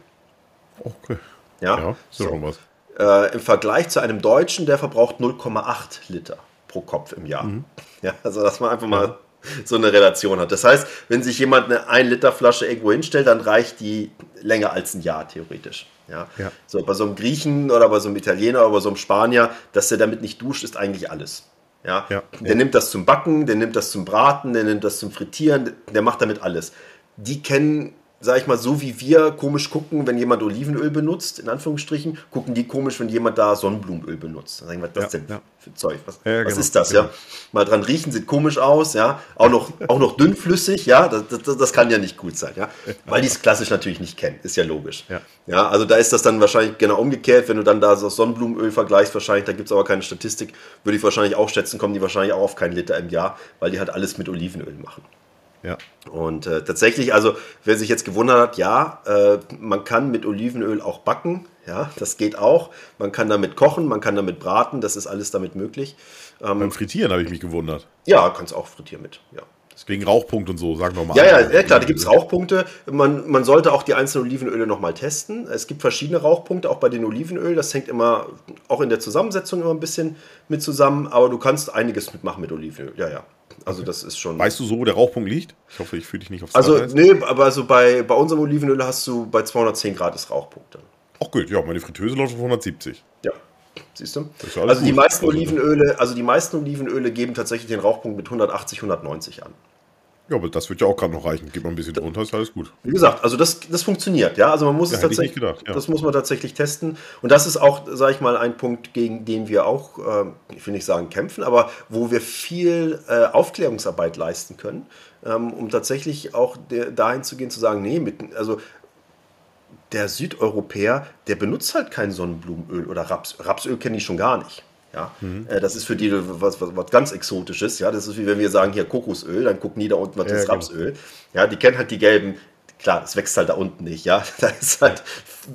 Okay. Ja, ja so. schon was. Äh, Im Vergleich zu einem Deutschen, der verbraucht 0,8 Liter pro Kopf im Jahr. Mhm. Ja, also dass man einfach mal so eine Relation hat. Das heißt, wenn sich jemand eine 1 Liter Flasche irgendwo hinstellt, dann reicht die länger als ein Jahr theoretisch. Ja? ja. So, bei so einem Griechen oder bei so einem Italiener oder bei so einem Spanier, dass der damit nicht duscht, ist eigentlich alles. Ja? ja. Der ja. nimmt das zum Backen, der nimmt das zum Braten, der nimmt das zum Frittieren, der macht damit alles. Die kennen sag ich mal, so wie wir komisch gucken, wenn jemand Olivenöl benutzt, in Anführungsstrichen, gucken die komisch, wenn jemand da Sonnenblumenöl benutzt. Dann sagen wir, was ist ja, denn ja. für Zeug? Was, ja, was genau, ist das, genau. ja? Mal dran riechen, sieht komisch aus, ja. Auch noch, auch noch dünnflüssig, ja. Das, das, das, kann ja nicht gut sein, ja. Weil die es klassisch natürlich nicht kennen, ist ja logisch. Ja. ja, also da ist das dann wahrscheinlich genau umgekehrt, wenn du dann da so Sonnenblumenöl vergleichst, wahrscheinlich, da gibt es aber keine Statistik, würde ich wahrscheinlich auch schätzen, kommen die wahrscheinlich auch auf keinen Liter im Jahr, weil die halt alles mit Olivenöl machen. Ja. Und äh, tatsächlich, also wer sich jetzt gewundert hat, ja, äh, man kann mit Olivenöl auch backen. Ja, das geht auch. Man kann damit kochen, man kann damit braten, das ist alles damit möglich. Ähm, Beim Frittieren habe ich mich gewundert. Ja, kannst auch frittieren mit, ja. Wegen Rauchpunkt und so, sagen wir mal. Ja, ja, ja klar, da gibt es Rauchpunkte. Man, man sollte auch die einzelnen Olivenöle nochmal testen. Es gibt verschiedene Rauchpunkte, auch bei den Olivenöl. Das hängt immer, auch in der Zusammensetzung immer ein bisschen mit zusammen. Aber du kannst einiges mitmachen mit Olivenöl. Ja, ja. Also das ist schon. Weißt du so, wo der Rauchpunkt liegt? Ich hoffe, ich fühle dich nicht aufs Also, nee, aber also bei, bei unserem Olivenöl hast du bei 210 Grad das Rauchpunkt dann. Ach gut, ja, meine Fritteuse läuft auf 170. Ja. Siehst du? Also die meisten Olivenöle, also die meisten Olivenöle geben tatsächlich den Rauchpunkt mit 180, 190 an. Ja, aber das wird ja auch gerade noch reichen. Geht mal ein bisschen drunter, ist alles gut. Wie gesagt, also das, das funktioniert, ja. Also man muss ja, es tatsächlich, gedacht, ja. das muss man tatsächlich testen. Und das ist auch, sage ich mal, ein Punkt, gegen den wir auch, äh, ich will nicht sagen kämpfen, aber wo wir viel äh, Aufklärungsarbeit leisten können, ähm, um tatsächlich auch der, dahin zu gehen, zu sagen, nee, mit, also der Südeuropäer, der benutzt halt kein Sonnenblumenöl oder Raps. Rapsöl kenne ich schon gar nicht. Ja, mhm. das ist für die was, was, was, ganz Exotisches. Ja, das ist wie wenn wir sagen hier Kokosöl, dann gucken die da unten, was ja, ist genau. Rapsöl. Ja, die kennen halt die gelben. Klar, es wächst halt da unten nicht. Ja, da ist halt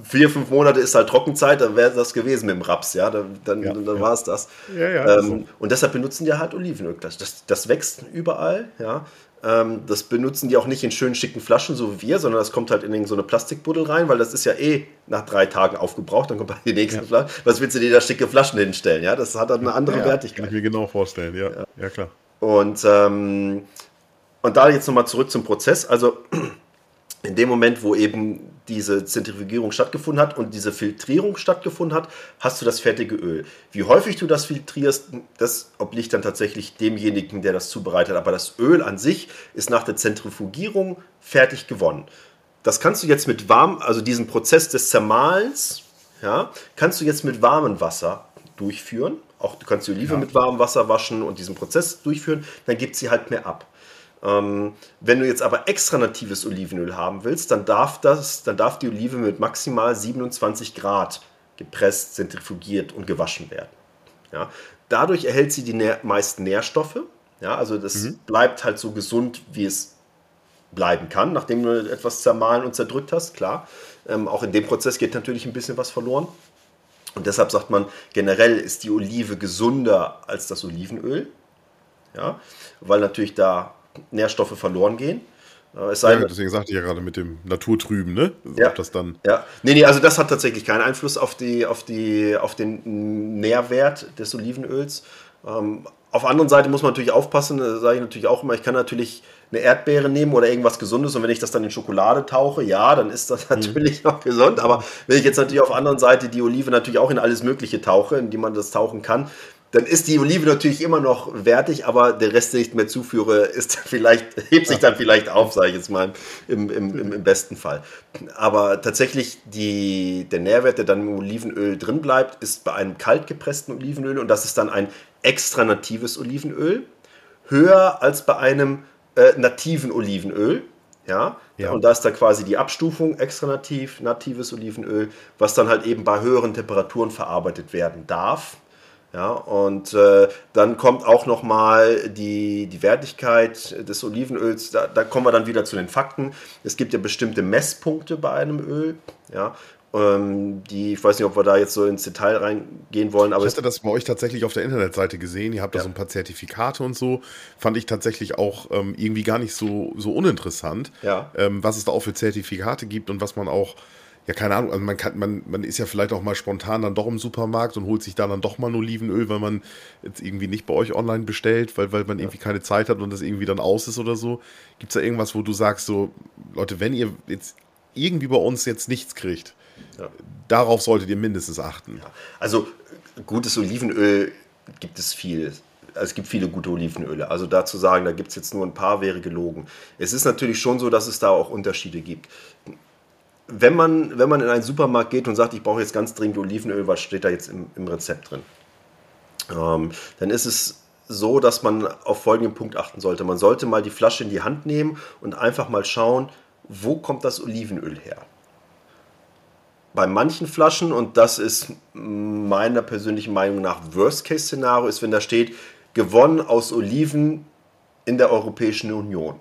vier, fünf Monate ist halt Trockenzeit, dann wäre das gewesen mit dem Raps. Ja, dann, dann, ja, dann ja. war es das. Ähm, so. Und deshalb benutzen die halt Olivenöl. Das, das, das wächst überall. Ja, das benutzen die auch nicht in schönen schicken Flaschen, so wie wir, sondern das kommt halt in so eine Plastikbuddel rein, weil das ist ja eh nach drei Tagen aufgebraucht, dann kommt halt die nächste ja. Flasche. Was willst du dir da schicke Flaschen hinstellen? Ja, das hat dann eine andere ja, Wertigkeit. Kann ich mir genau vorstellen, ja. Ja, ja klar. Und, ähm, und da jetzt nochmal zurück zum Prozess. Also in dem Moment, wo eben diese Zentrifugierung stattgefunden hat und diese Filtrierung stattgefunden hat, hast du das fertige Öl. Wie häufig du das filtrierst, das obliegt dann tatsächlich demjenigen, der das zubereitet. Aber das Öl an sich ist nach der Zentrifugierung fertig gewonnen. Das kannst du jetzt mit warm, also diesen Prozess des Zermahlens, ja, kannst du jetzt mit warmem Wasser durchführen. Auch du kannst die Olive ja. mit warmem Wasser waschen und diesen Prozess durchführen, dann gibt sie halt mehr ab. Ähm, wenn du jetzt aber extra natives Olivenöl haben willst, dann darf, das, dann darf die Olive mit maximal 27 Grad gepresst, zentrifugiert und gewaschen werden. Ja? Dadurch erhält sie die nähr meisten Nährstoffe. Ja? Also das mhm. bleibt halt so gesund, wie es bleiben kann, nachdem du etwas zermahlen und zerdrückt hast, klar. Ähm, auch in dem Prozess geht natürlich ein bisschen was verloren. Und deshalb sagt man, generell ist die Olive gesunder als das Olivenöl. Ja, weil natürlich da Nährstoffe verloren gehen. Es sei ja, deswegen sagte ich ja gerade mit dem Naturtrüben, ne? Ja, Ob das dann. Ja, nee, nee, also das hat tatsächlich keinen Einfluss auf, die, auf, die, auf den Nährwert des Olivenöls. Ähm, auf der anderen Seite muss man natürlich aufpassen, da sage ich natürlich auch immer, ich kann natürlich eine Erdbeere nehmen oder irgendwas Gesundes und wenn ich das dann in Schokolade tauche, ja, dann ist das mhm. natürlich mhm. noch gesund. Aber wenn ich jetzt natürlich auf der anderen Seite die Olive natürlich auch in alles Mögliche tauche, in die man das tauchen kann, dann ist die Olive natürlich immer noch wertig, aber der Rest, den ich mehr zuführe, ist vielleicht, hebt sich dann vielleicht auf, sage ich jetzt mal, im, im, im, besten Fall. Aber tatsächlich die, der Nährwert, der dann im Olivenöl drin bleibt, ist bei einem kalt gepressten Olivenöl und das ist dann ein extra natives Olivenöl, höher als bei einem äh, nativen Olivenöl. Ja? ja, und da ist da quasi die Abstufung extra nativ, natives Olivenöl, was dann halt eben bei höheren Temperaturen verarbeitet werden darf. Ja, und äh, dann kommt auch nochmal die, die Wertigkeit des Olivenöls. Da, da, kommen wir dann wieder zu den Fakten. Es gibt ja bestimmte Messpunkte bei einem Öl. Ja, ähm, die, ich weiß nicht, ob wir da jetzt so ins Detail reingehen wollen. Aber ich hatte das bei euch tatsächlich auf der Internetseite gesehen. Ihr habt ja. da so ein paar Zertifikate und so. Fand ich tatsächlich auch ähm, irgendwie gar nicht so, so uninteressant, ja. ähm, was es da auch für Zertifikate gibt und was man auch ja, keine Ahnung, also man kann, man, man ist ja vielleicht auch mal spontan dann doch im Supermarkt und holt sich da dann doch mal ein Olivenöl, weil man jetzt irgendwie nicht bei euch online bestellt, weil, weil man ja. irgendwie keine Zeit hat und das irgendwie dann aus ist oder so. Gibt es da irgendwas, wo du sagst, so, Leute, wenn ihr jetzt irgendwie bei uns jetzt nichts kriegt, ja. darauf solltet ihr mindestens achten. Ja. Also gutes Olivenöl gibt es viel es gibt viele gute Olivenöle. Also da zu sagen, da gibt es jetzt nur ein paar, wäre gelogen. Es ist natürlich schon so, dass es da auch Unterschiede gibt. Wenn man, wenn man in einen Supermarkt geht und sagt, ich brauche jetzt ganz dringend Olivenöl, was steht da jetzt im, im Rezept drin? Ähm, dann ist es so, dass man auf folgenden Punkt achten sollte. Man sollte mal die Flasche in die Hand nehmen und einfach mal schauen, wo kommt das Olivenöl her? Bei manchen Flaschen, und das ist meiner persönlichen Meinung nach Worst-Case-Szenario, ist, wenn da steht, gewonnen aus Oliven in der Europäischen Union.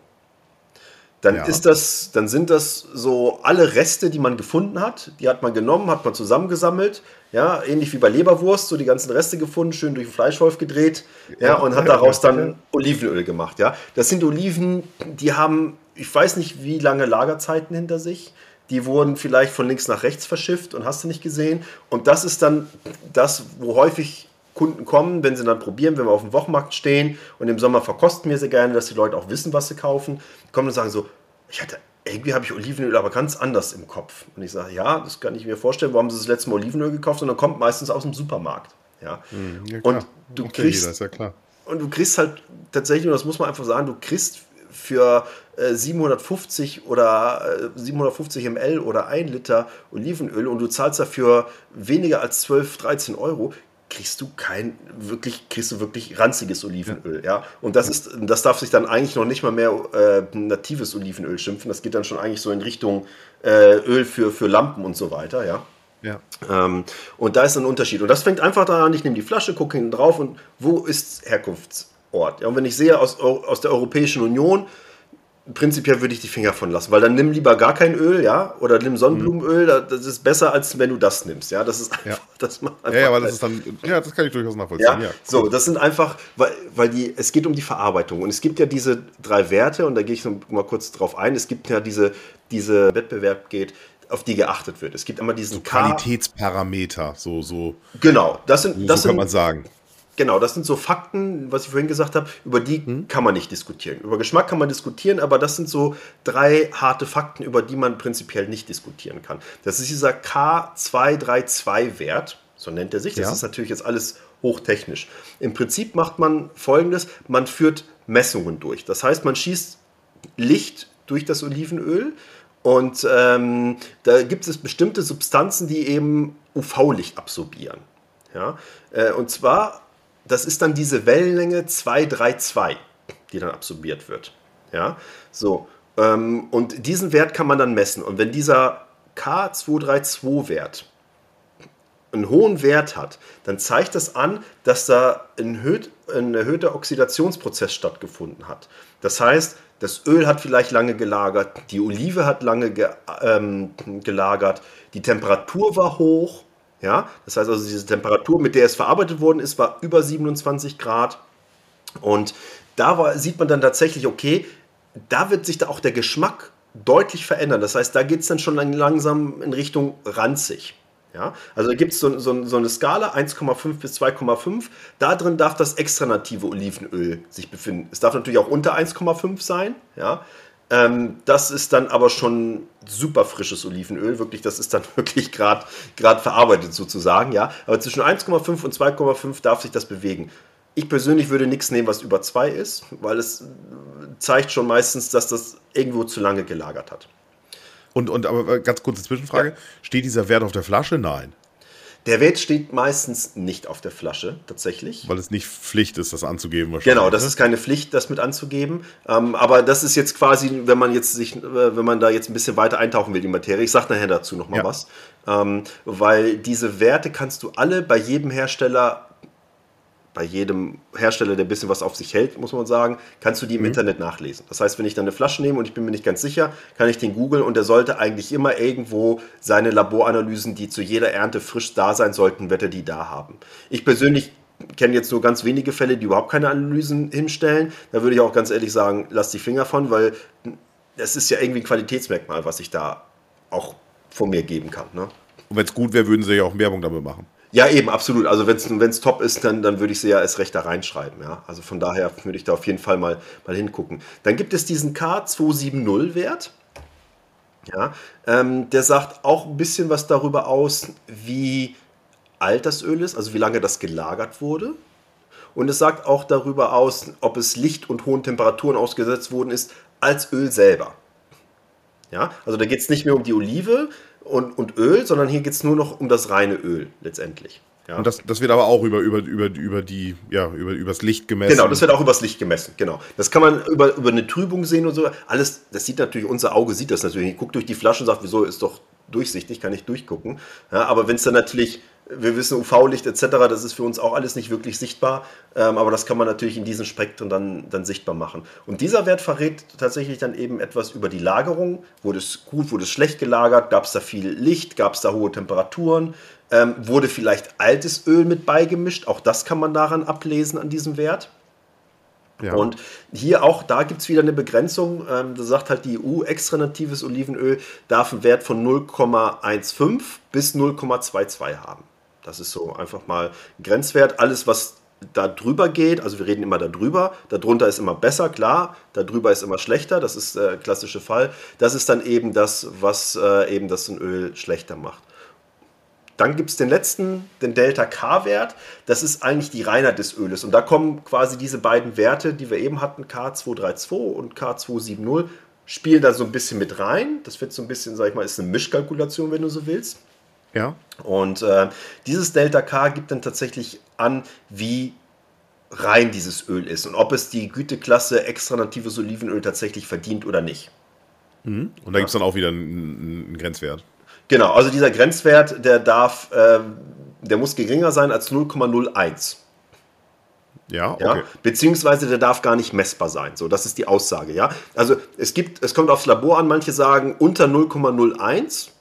Dann ja. ist das, dann sind das so alle Reste, die man gefunden hat, die hat man genommen, hat man zusammengesammelt, ja, ähnlich wie bei Leberwurst, so die ganzen Reste gefunden, schön durch den Fleischwolf gedreht, ja, ja und hat daraus dann Olivenöl gemacht, ja. Das sind Oliven, die haben, ich weiß nicht, wie lange Lagerzeiten hinter sich. Die wurden vielleicht von links nach rechts verschifft und hast du nicht gesehen. Und das ist dann das, wo häufig Kunden kommen, wenn sie dann probieren, wenn wir auf dem Wochenmarkt stehen und im Sommer verkosten wir sie gerne, dass die Leute auch wissen, was sie kaufen, kommen und sagen so, ich hatte irgendwie habe ich Olivenöl aber ganz anders im Kopf. Und ich sage, ja, das kann ich mir vorstellen. Wo haben Sie das letzte Mal Olivenöl gekauft? Und dann kommt meistens aus dem Supermarkt. Ja, hm, ja und du okay, kriegst, ja klar. Und du kriegst halt tatsächlich, und das muss man einfach sagen, du kriegst für äh, 750 oder äh, 750 ml oder 1 Liter Olivenöl und du zahlst dafür weniger als 12, 13 Euro, kriegst du kein wirklich, kriegst du wirklich ranziges Olivenöl, ja. Und das ist, das darf sich dann eigentlich noch nicht mal mehr äh, natives Olivenöl schimpfen. Das geht dann schon eigentlich so in Richtung äh, Öl für, für Lampen und so weiter, ja. Ja. Ähm, und da ist ein Unterschied. Und das fängt einfach daran an, ich nehme die Flasche, gucke hinten drauf und wo ist Herkunftsort? Ja, und wenn ich sehe aus, aus der Europäischen Union, prinzipiell würde ich die Finger von lassen, weil dann nimm lieber gar kein Öl, ja, oder nimm Sonnenblumenöl, das ist besser, als wenn du das nimmst, ja, das ist einfach, ja. das macht einfach Ja, aber das ist dann, ja, das kann ich durchaus nachvollziehen, ja, ja cool. so, das sind einfach, weil, weil die, es geht um die Verarbeitung und es gibt ja diese drei Werte und da gehe ich noch mal kurz drauf ein, es gibt ja diese, diese Wettbewerb geht, auf die geachtet wird. Es gibt immer diesen so Qualitätsparameter, so, so. Genau, das sind, so, das so kann sind, man sagen. Genau, das sind so Fakten, was ich vorhin gesagt habe, über die mhm. kann man nicht diskutieren. Über Geschmack kann man diskutieren, aber das sind so drei harte Fakten, über die man prinzipiell nicht diskutieren kann. Das ist dieser K232-Wert, so nennt er sich. Das ja. ist natürlich jetzt alles hochtechnisch. Im Prinzip macht man folgendes: Man führt Messungen durch. Das heißt, man schießt Licht durch das Olivenöl und ähm, da gibt es bestimmte Substanzen, die eben UV-Licht absorbieren. Ja? Äh, und zwar das ist dann diese Wellenlänge 232, die dann absorbiert wird. Ja, so. Ähm, und diesen Wert kann man dann messen. Und wenn dieser K232-Wert einen hohen Wert hat, dann zeigt das an, dass da ein, erhöht, ein erhöhter Oxidationsprozess stattgefunden hat. Das heißt, das Öl hat vielleicht lange gelagert, die Olive hat lange ge, ähm, gelagert, die Temperatur war hoch, ja, das heißt also, diese Temperatur, mit der es verarbeitet worden ist, war über 27 Grad. Und da war, sieht man dann tatsächlich, okay, da wird sich da auch der Geschmack deutlich verändern. Das heißt, da geht es dann schon langsam in Richtung ranzig. Ja, also da gibt so, so, so eine Skala 1,5 bis 2,5. Da drin darf das extra native Olivenöl sich befinden. Es darf natürlich auch unter 1,5 sein. Ja, ähm, das ist dann aber schon super frisches Olivenöl, wirklich, das ist dann wirklich gerade verarbeitet sozusagen, ja. Aber zwischen 1,5 und 2,5 darf sich das bewegen. Ich persönlich würde nichts nehmen, was über 2 ist, weil es zeigt schon meistens, dass das irgendwo zu lange gelagert hat. Und, und aber ganz kurze Zwischenfrage: ja. Steht dieser Wert auf der Flasche? Nein. Der Wert steht meistens nicht auf der Flasche, tatsächlich. Weil es nicht Pflicht ist, das anzugeben wahrscheinlich. Genau, das ne? ist keine Pflicht, das mit anzugeben. Ähm, aber das ist jetzt quasi, wenn man jetzt sich, äh, wenn man da jetzt ein bisschen weiter eintauchen will, die Materie. Ich sage nachher dazu nochmal ja. was. Ähm, weil diese Werte kannst du alle bei jedem Hersteller bei jedem Hersteller, der ein bisschen was auf sich hält, muss man sagen, kannst du die im mhm. Internet nachlesen. Das heißt, wenn ich dann eine Flasche nehme und ich bin mir nicht ganz sicher, kann ich den googeln und der sollte eigentlich immer irgendwo seine Laboranalysen, die zu jeder Ernte frisch da sein sollten, wird er die da haben. Ich persönlich kenne jetzt nur ganz wenige Fälle, die überhaupt keine Analysen hinstellen. Da würde ich auch ganz ehrlich sagen, lass die Finger von, weil das ist ja irgendwie ein Qualitätsmerkmal, was ich da auch von mir geben kann. Ne? Und wenn es gut wäre, würden sie ja auch Werbung damit machen. Ja, eben, absolut. Also wenn es top ist, dann, dann würde ich sie ja erst recht da reinschreiben. Ja? Also von daher würde ich da auf jeden Fall mal, mal hingucken. Dann gibt es diesen K270-Wert. Ja, ähm, der sagt auch ein bisschen was darüber aus, wie alt das Öl ist, also wie lange das gelagert wurde. Und es sagt auch darüber aus, ob es Licht und hohen Temperaturen ausgesetzt worden ist, als Öl selber. Ja, also da geht es nicht mehr um die Olive und, und Öl, sondern hier geht es nur noch um das reine Öl letztendlich. Ja. Und das, das wird aber auch über, über, über, über die, ja, über, übers Licht gemessen. Genau, das wird auch übers Licht gemessen, genau. Das kann man über, über eine Trübung sehen und so. Alles, das sieht natürlich, unser Auge sieht das natürlich. Ich gucke durch die Flasche und sagt, wieso ist doch durchsichtig, kann ich durchgucken. Ja, aber wenn es dann natürlich wir wissen, UV-Licht etc., das ist für uns auch alles nicht wirklich sichtbar, ähm, aber das kann man natürlich in diesen Spektren dann, dann sichtbar machen. Und dieser Wert verrät tatsächlich dann eben etwas über die Lagerung. Wurde es gut, wurde es schlecht gelagert, gab es da viel Licht, gab es da hohe Temperaturen, ähm, wurde vielleicht altes Öl mit beigemischt, auch das kann man daran ablesen an diesem Wert. Ja. Und hier auch, da gibt es wieder eine Begrenzung. Ähm, da sagt halt die EU, extra natives Olivenöl darf einen Wert von 0,15 bis 0,22 haben. Das ist so einfach mal Grenzwert. Alles, was da drüber geht, also wir reden immer darüber, darunter ist immer besser, klar, darüber ist immer schlechter, das ist der klassische Fall. Das ist dann eben das, was äh, eben das Öl schlechter macht. Dann gibt es den letzten, den Delta K-Wert. Das ist eigentlich die Reinheit des Öles. Und da kommen quasi diese beiden Werte, die wir eben hatten, K232 und K270, spielen da so ein bisschen mit rein. Das wird so ein bisschen, sag ich mal, ist eine Mischkalkulation, wenn du so willst. Ja. Und äh, dieses Delta K gibt dann tatsächlich an, wie rein dieses Öl ist und ob es die Güteklasse extra natives Olivenöl tatsächlich verdient oder nicht. Mhm. Und da ja. gibt es dann auch wieder einen, einen, Grenzwert. Genau, also dieser Grenzwert, der darf, äh, der muss geringer sein als 0,01. Ja, okay. Ja? Beziehungsweise der darf gar nicht messbar sein. So, das ist die Aussage, ja. Also es gibt, es kommt aufs Labor an, manche sagen unter 0,01 und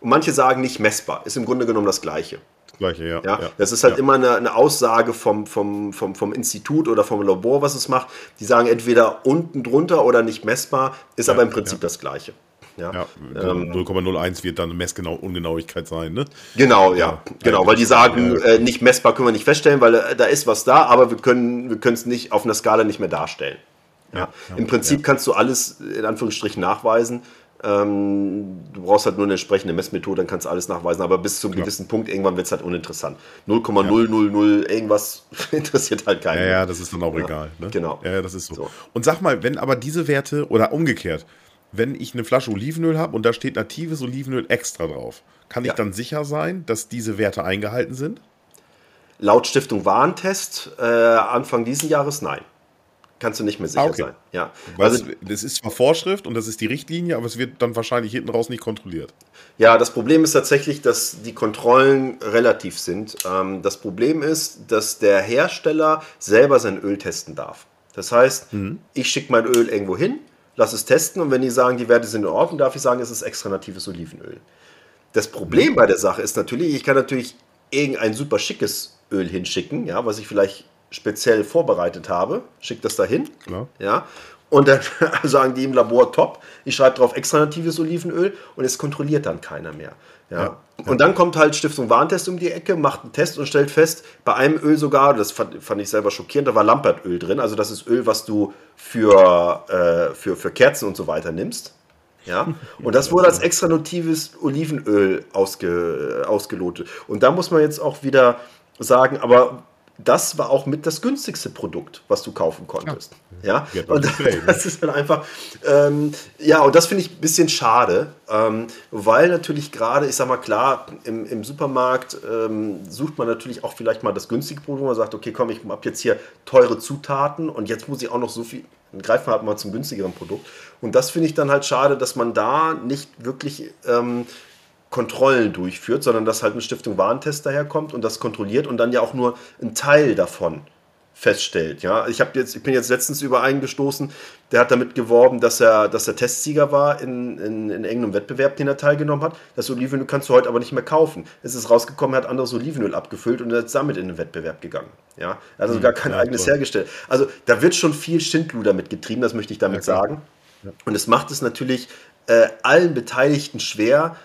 manche sagen nicht messbar. Ist im Grunde genommen das Gleiche. Gleiche, ja. ja, das ist halt ja. immer eine, eine, Aussage vom, vom, vom, vom Institut oder vom Labor, was es macht. Die sagen entweder unten drunter oder nicht messbar, ist ja, aber im Prinzip das Gleiche. Ja, ja ähm, 0,01 wird dann eine Messungenauigkeit sein, ne? Genau, ja, genau, weil die sagen, äh, nicht messbar können wir nicht feststellen, weil äh, da ist was da, aber wir können wir es nicht auf einer Skala nicht mehr darstellen. Ja, Im Prinzip kannst du alles in Anführungsstrichen nachweisen. Ähm, du brauchst halt nur eine entsprechende Messmethode, dann kannst du alles nachweisen, aber bis zu einem ja. gewissen Punkt irgendwann wird es halt uninteressant. 0,000 ja. irgendwas interessiert halt keinen. Ja, ja, das ist dann auch ja. egal. Ne? Genau. Ja, das ist so. so. Und sag mal, wenn aber diese Werte oder umgekehrt, wenn ich eine Flasche Olivenöl habe und da steht natives Olivenöl extra drauf, kann ich dann sicher sein, dass diese Werte eingehalten sind? Laut Stiftung Warentest äh, Anfang diesen Jahres nein kannst du nicht mehr sicher ah, okay. sein. Ja. Also, das ist zwar Vorschrift und das ist die Richtlinie, aber es wird dann wahrscheinlich hinten raus nicht kontrolliert. Ja, das Problem ist tatsächlich, dass die Kontrollen relativ sind. Ähm, das Problem ist, dass der Hersteller selber sein Öl testen darf. Das heißt, mhm. ich schicke mein Öl irgendwo hin, lasse es testen und wenn die sagen, die Werte sind in Ordnung, darf ich sagen, es ist extra natives Olivenöl. Das Problem mhm. bei der Sache ist natürlich, ich kann natürlich irgendein super schickes Öl hinschicken, ja, was ich vielleicht speziell vorbereitet habe, schickt das dahin. Klar. Ja. Und dann sagen die im Labor top, ich schreibe drauf extra natives Olivenöl und es kontrolliert dann keiner mehr. Ja. ja. Und dann kommt halt Stiftung Warentest um die Ecke, macht einen Test und stellt fest, bei einem Öl sogar, das fand, fand ich selber schockierend, da war Lampertöl drin. Also das ist Öl, was du für, äh, für, für Kerzen und so weiter nimmst. Ja, und das wurde als extra natives Olivenöl ausge, ausgelotet. Und da muss man jetzt auch wieder sagen, aber das war auch mit das günstigste Produkt, was du kaufen konntest. Ja, ja? und das ist dann einfach, ähm, ja, und das finde ich ein bisschen schade, ähm, weil natürlich gerade, ich sag mal klar, im, im Supermarkt ähm, sucht man natürlich auch vielleicht mal das günstige Produkt, wo man sagt, okay, komm, ich habe jetzt hier teure Zutaten und jetzt muss ich auch noch so viel, dann greifen wir halt mal zum günstigeren Produkt. Und das finde ich dann halt schade, dass man da nicht wirklich ähm, Kontrollen durchführt, sondern dass halt eine Stiftung Warentest daherkommt und das kontrolliert und dann ja auch nur ein Teil davon feststellt. Ja, ich habe jetzt, ich bin jetzt letztens über einen gestoßen, der hat damit geworben, dass er, dass er Testsieger war in, in, in irgendeinem Wettbewerb, den er teilgenommen hat. Das Olivenöl kannst du heute aber nicht mehr kaufen. Es ist rausgekommen, er hat anderes Olivenöl abgefüllt und ist damit in den Wettbewerb gegangen. Ja, er hat also gar kein ja, eigenes toll. hergestellt. Also da wird schon viel Schindluder mitgetrieben, das möchte ich damit ja, sagen. Und es macht es natürlich äh, allen Beteiligten schwer,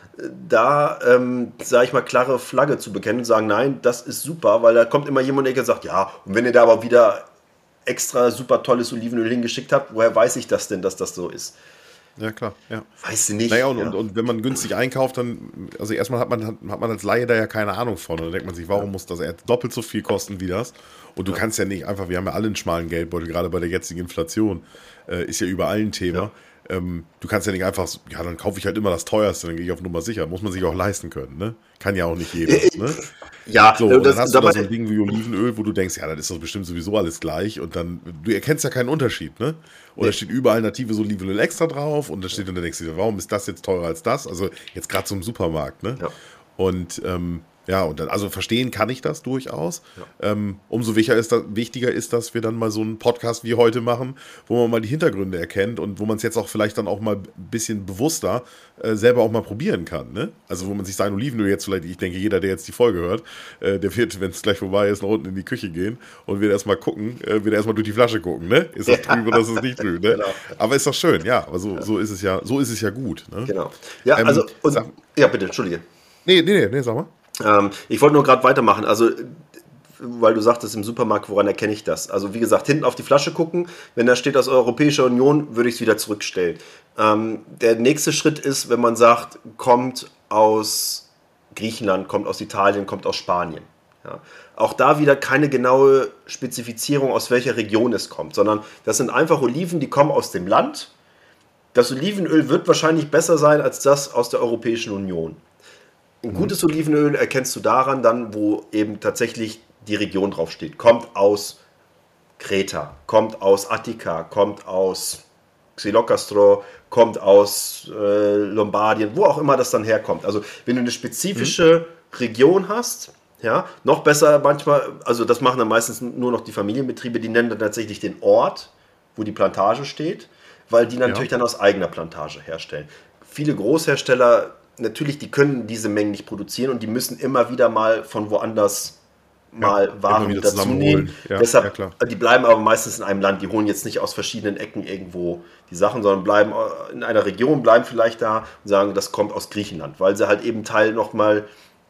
da, ähm, sage ich mal, klare Flagge zu bekennen und sagen, nein, das ist super, weil da kommt immer jemand, der sagt, ja, und wenn ihr da aber wieder extra super tolles Olivenöl hingeschickt habt, woher weiß ich das denn, dass das so ist? Ja, klar, ja. Weißt du nicht. Naja, und, ja. und, und wenn man günstig einkauft, dann, also erstmal hat man, hat, hat man als Laie da ja keine Ahnung von. Und dann denkt man sich, warum muss das doppelt so viel kosten wie das? Und du kannst ja nicht einfach, wir haben ja alle einen schmalen Geldbeutel, gerade bei der jetzigen Inflation, äh, ist ja überall ein Thema. Ähm, du kannst ja nicht einfach, ja, dann kaufe ich halt immer das teuerste, dann gehe ich auf Nummer sicher. Muss man sich auch leisten können, ne? Kann ja auch nicht jeder, ne? ja, So, äh, und dann hast du da so ein Ding wie Olivenöl, wo du denkst, ja, das ist doch bestimmt sowieso alles gleich. Und dann, du erkennst ja keinen Unterschied, ne? Und da steht überall natives Olivenöl extra drauf und da steht, und dann denkst du warum ist das jetzt teurer als das? Also jetzt gerade zum Supermarkt, ne? Ja. Und ähm, ja, und dann, also verstehen kann ich das durchaus. Ähm, umso wichtiger ist, das, wichtiger ist, dass wir dann mal so einen Podcast wie heute machen, wo man mal die Hintergründe erkennt und wo man es jetzt auch vielleicht dann auch mal ein bisschen bewusster äh, selber auch mal probieren kann. Ne? Also wo man sich sein Olivenöl jetzt vielleicht, ich denke, jeder, der jetzt die Folge hört, äh, der wird, wenn es gleich vorbei ist, nach unten in die Küche gehen und wird erstmal gucken, äh, wird erstmal durch die Flasche gucken, ne? Ist das drüben oder ist es nicht drüben, ne? Genau. Aber ist doch schön, ja. Aber so, so ist es ja, so ist es ja gut. Ne? Genau. Ja, Ähm, also, und, sag- ja, bitte, entschuldige. Nee, nee, nee, nee, sag mal. Ähm, ich wollte nur gerade weitermachen. Also, weil du sagtest im Supermarkt, woran erkenne ich das? Also, wie gesagt, hinten auf die Flasche gucken. Wenn da steht aus Europäischer Union, würde ich es wieder zurückstellen. Ähm, der nächste Schritt ist, wenn man sagt, kommt aus Griechenland, kommt aus Italien, kommt aus Spanien. Ja. Auch da wieder keine genaue Spezifizierung, aus welcher Region es kommt, sondern das sind einfach Oliven, die kommen aus dem Land. Das Olivenöl wird wahrscheinlich besser sein als das aus der Europäischen Union. Ein gutes Olivenöl erkennst du daran dann, wo eben tatsächlich die Region draufsteht. Kommt aus Kreta, kommt aus Attika, kommt aus Xilocastro, kommt aus äh, Lombardien, wo auch immer das dann herkommt. Also wenn du eine spezifische Region hast, ja, noch besser manchmal, also das machen dann meistens nur noch die Familienbetriebe, die nennen dann tatsächlich den Ort, wo die Plantage steht, weil die natürlich dann aus eigener Plantage herstellen. Viele Großhersteller, natürlich, die können diese Mengen nicht produzieren und die müssen immer wieder mal von woanders mal immer Waren dazu nehmen. Ja, Deshalb, ja, die bleiben aber meistens in einem Land. Die holen jetzt nicht aus verschiedenen Ecken irgendwo die Sachen, sondern bleiben äh, in einer Region, bleiben vielleicht da und sagen, das kommt aus Griechenland, weil sie halt eben Teil nochmal,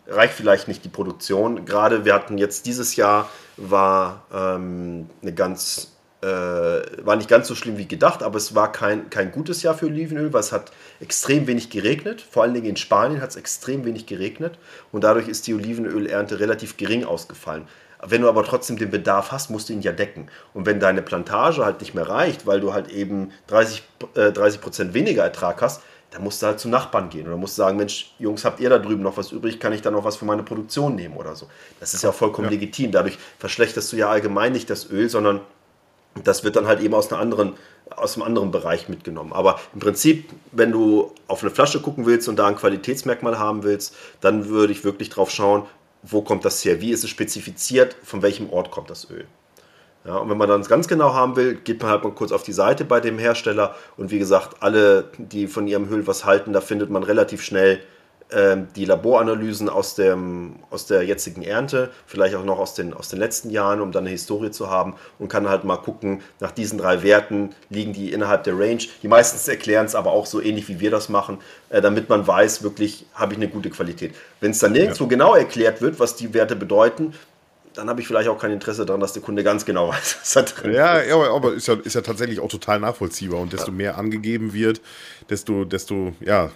reicht vielleicht nicht die Produktion. Gerade wir hatten jetzt dieses Jahr war ähm, eine ganz war nicht ganz so schlimm wie gedacht, aber es war kein, kein gutes Jahr für Olivenöl, weil es hat extrem wenig geregnet. Vor allen Dingen in Spanien hat es extrem wenig geregnet und dadurch ist die Olivenölernte relativ gering ausgefallen. Wenn du aber trotzdem den Bedarf hast, musst du ihn ja decken. Und wenn deine Plantage halt nicht mehr reicht, weil du halt eben 30, äh, 30 Prozent weniger Ertrag hast, dann musst du halt zu Nachbarn gehen oder musst sagen, Mensch, Jungs, habt ihr da drüben noch was übrig? Kann ich da noch was für meine Produktion nehmen oder so? Das ist ja vollkommen legitim. Dadurch verschlechterst du ja allgemein nicht das Öl, sondern das wird dann halt eben aus, einer anderen, aus einem anderen Bereich mitgenommen. Aber im Prinzip, wenn du auf eine Flasche gucken willst und da ein Qualitätsmerkmal haben willst, dann würde ich wirklich drauf schauen, wo kommt das her? Wie ist es spezifiziert? Von welchem Ort kommt das Öl? Ja, und wenn man dann ganz genau haben will, geht man halt mal kurz auf die Seite bei dem Hersteller und wie gesagt, alle, die von ihrem Öl was halten, da findet man relativ schnell die Laboranalysen aus, dem, aus der jetzigen Ernte, vielleicht auch noch aus den, aus den letzten Jahren, um dann eine Historie zu haben und kann halt mal gucken, nach diesen drei Werten liegen die innerhalb der Range. Die meistens erklären es aber auch so ähnlich, wie wir das machen, äh, damit man weiß, wirklich habe ich eine gute Qualität. Wenn es dann nirgendwo genau erklärt wird, was die Werte bedeuten, dann habe ich vielleicht auch kein Interesse daran, dass der Kunde ganz genau weiß, was da drin Ja, ist. ja, aber, ist, ja, ist ja tatsächlich auch total nachvollziehbar. Und desto mehr angegeben wird, desto, desto, ja,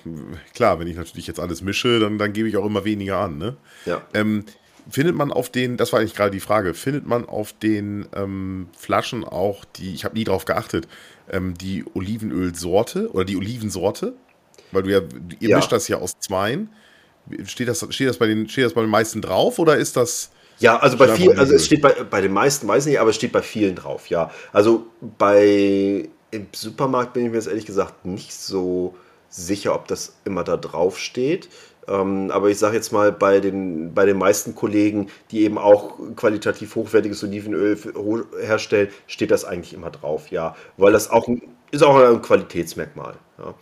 klar, wenn ich natürlich jetzt alles mische, dann, dann gebe ich auch immer weniger an. Ne? Ja. Ähm, findet man auf den, das war eigentlich gerade die Frage, findet man auf den ähm, Flaschen auch die, ich habe nie drauf geachtet, ähm, die Olivenölsorte oder die Olivensorte? Weil du ja, ihr Ja. mischt das ja aus zweien. Steht das, steht, das bei den, steht das bei den meisten drauf oder ist das. Ja, also bei vielen, also es steht bei, bei den meisten, weiß nicht, aber es steht bei vielen drauf, ja. Also bei im Supermarkt bin ich mir jetzt ehrlich gesagt nicht so sicher, ob das immer da drauf steht. Ähm, aber ich sage jetzt mal, bei den, bei den meisten Kollegen, die eben auch qualitativ hochwertiges Olivenöl herstellen, steht das eigentlich immer drauf, ja. Weil das auch ein, ist auch ein Qualitätsmerkmal. Ja.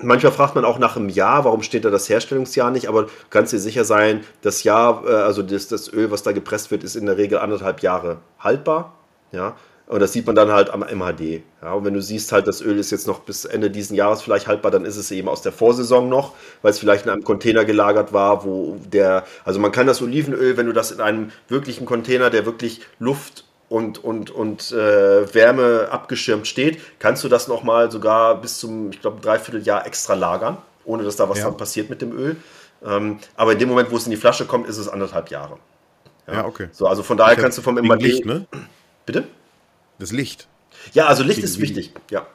Manchmal fragt man auch nach einem Jahr, warum steht da das Herstellungsjahr nicht, aber du kannst dir sicher sein, das Jahr, äh, also das, das Öl, was da gepresst wird, ist in der Regel anderthalb Jahre haltbar. Ja, und das sieht man dann halt am MHD. Ja, und wenn du siehst halt, das Öl ist jetzt noch bis Ende diesen Jahres vielleicht haltbar, dann ist es eben aus der Vorsaison noch, weil es vielleicht in einem Container gelagert war, wo der, also man kann das Olivenöl, wenn du das in einem wirklichen Container, der wirklich Luft und, und, und äh, Wärme abgeschirmt steht, kannst du das nochmal sogar bis zum, ich glaube, Dreivierteljahr extra lagern, ohne dass da was ja. dann passiert mit dem Öl. Ähm, aber in dem Moment, wo es in die Flasche kommt, ist es anderthalb Jahre. Ja, ja okay. So, also von daher ich kannst du vom MAD. Licht, ne? Bitte? Das Licht. Ja, also Licht ist wichtig, ja.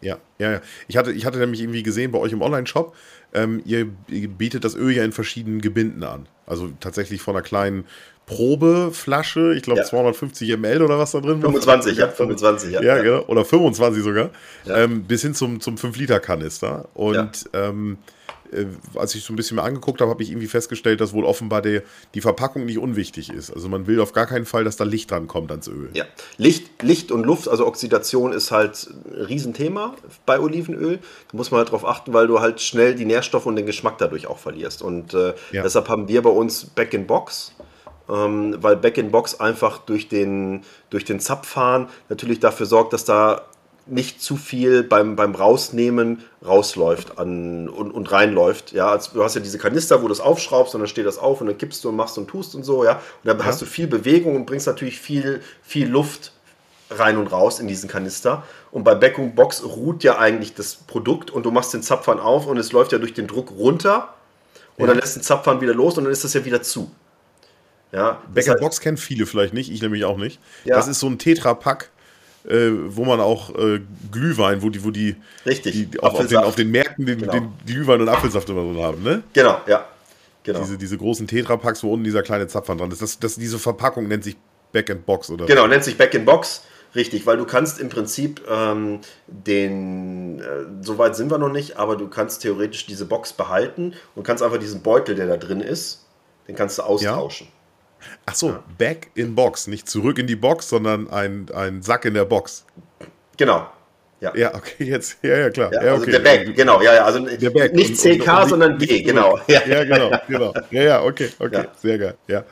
Ja, ja, ja. Ich hatte, ich hatte nämlich irgendwie gesehen bei euch im Online-Shop, ähm, ihr, ihr bietet das Öl ja in verschiedenen Gebinden an. Also tatsächlich von einer kleinen Probeflasche, ich glaube ja. 250 ml oder was da drin 25, ja, 25, ja. Ja, genau. Oder 25 sogar. Ähm, bis hin zum, zum 5-Liter-Kanister. Und ähm, äh, als ich so ein bisschen mehr angeguckt habe, habe ich irgendwie festgestellt, dass wohl offenbar die, die Verpackung nicht unwichtig ist. Also man will auf gar keinen Fall, dass da Licht dran kommt ans Öl. Ja, Licht, Licht und Luft, also Oxidation ist halt ein Riesenthema bei Olivenöl. Da muss man halt darauf achten, weil du halt schnell die Nährstoffe und den Geschmack dadurch auch verlierst. Und äh, deshalb haben wir bei uns Back in Box. Ähm, weil Back in Box einfach durch den, durch den Zapfhahn natürlich dafür sorgt, dass da nicht zu viel beim, beim Rausnehmen rausläuft an, und, und reinläuft. Ja, also du hast ja diese Kanister, wo du das aufschraubst und dann steht das auf und dann kippst du und machst und tust und so, ja. Und dann ja. hast du viel Bewegung und bringst natürlich viel, viel Luft rein und raus in diesen Kanister. Und bei Backung Box ruht ja eigentlich das Produkt und du machst den Zapfhahn auf und es läuft ja durch den Druck runter und ja. dann lässt den Zapfhahn wieder los und dann ist das ja wieder zu. Ja, Back Box kennen viele vielleicht nicht, ich nämlich auch nicht. Ja. Das ist so ein Tetra-Pack äh, wo man auch äh, Glühwein, wo die, wo die, Richtig, die auf, auf, den, auf, den, Märkten den, genau. den Glühwein und Apfelsaft immer so haben, ne? Genau, ja. Genau. Diese, diese großen Tetrapacks, wo unten dieser kleine Zapfhahn dran ist. Das, das, diese Verpackung nennt sich Back in Box, oder? Genau, nennt sich Back in Box. Richtig, weil du kannst im Prinzip ähm, den, äh, soweit sind wir noch nicht, aber du kannst theoretisch diese Box behalten und kannst einfach diesen Beutel, der da drin ist, den kannst du austauschen. Ja. Ach so, ja. back in Box. Nicht zurück in die Box, sondern ein, ein Sack in der Box. Genau. Ja. ja, okay, jetzt, ja, ja, klar. Ja, ja, also der Back, genau, ja, ja, also nicht CK, und, und, sondern B, genau. Ja. ja, genau, genau. Ja, ja, okay, okay, sehr geil, ja.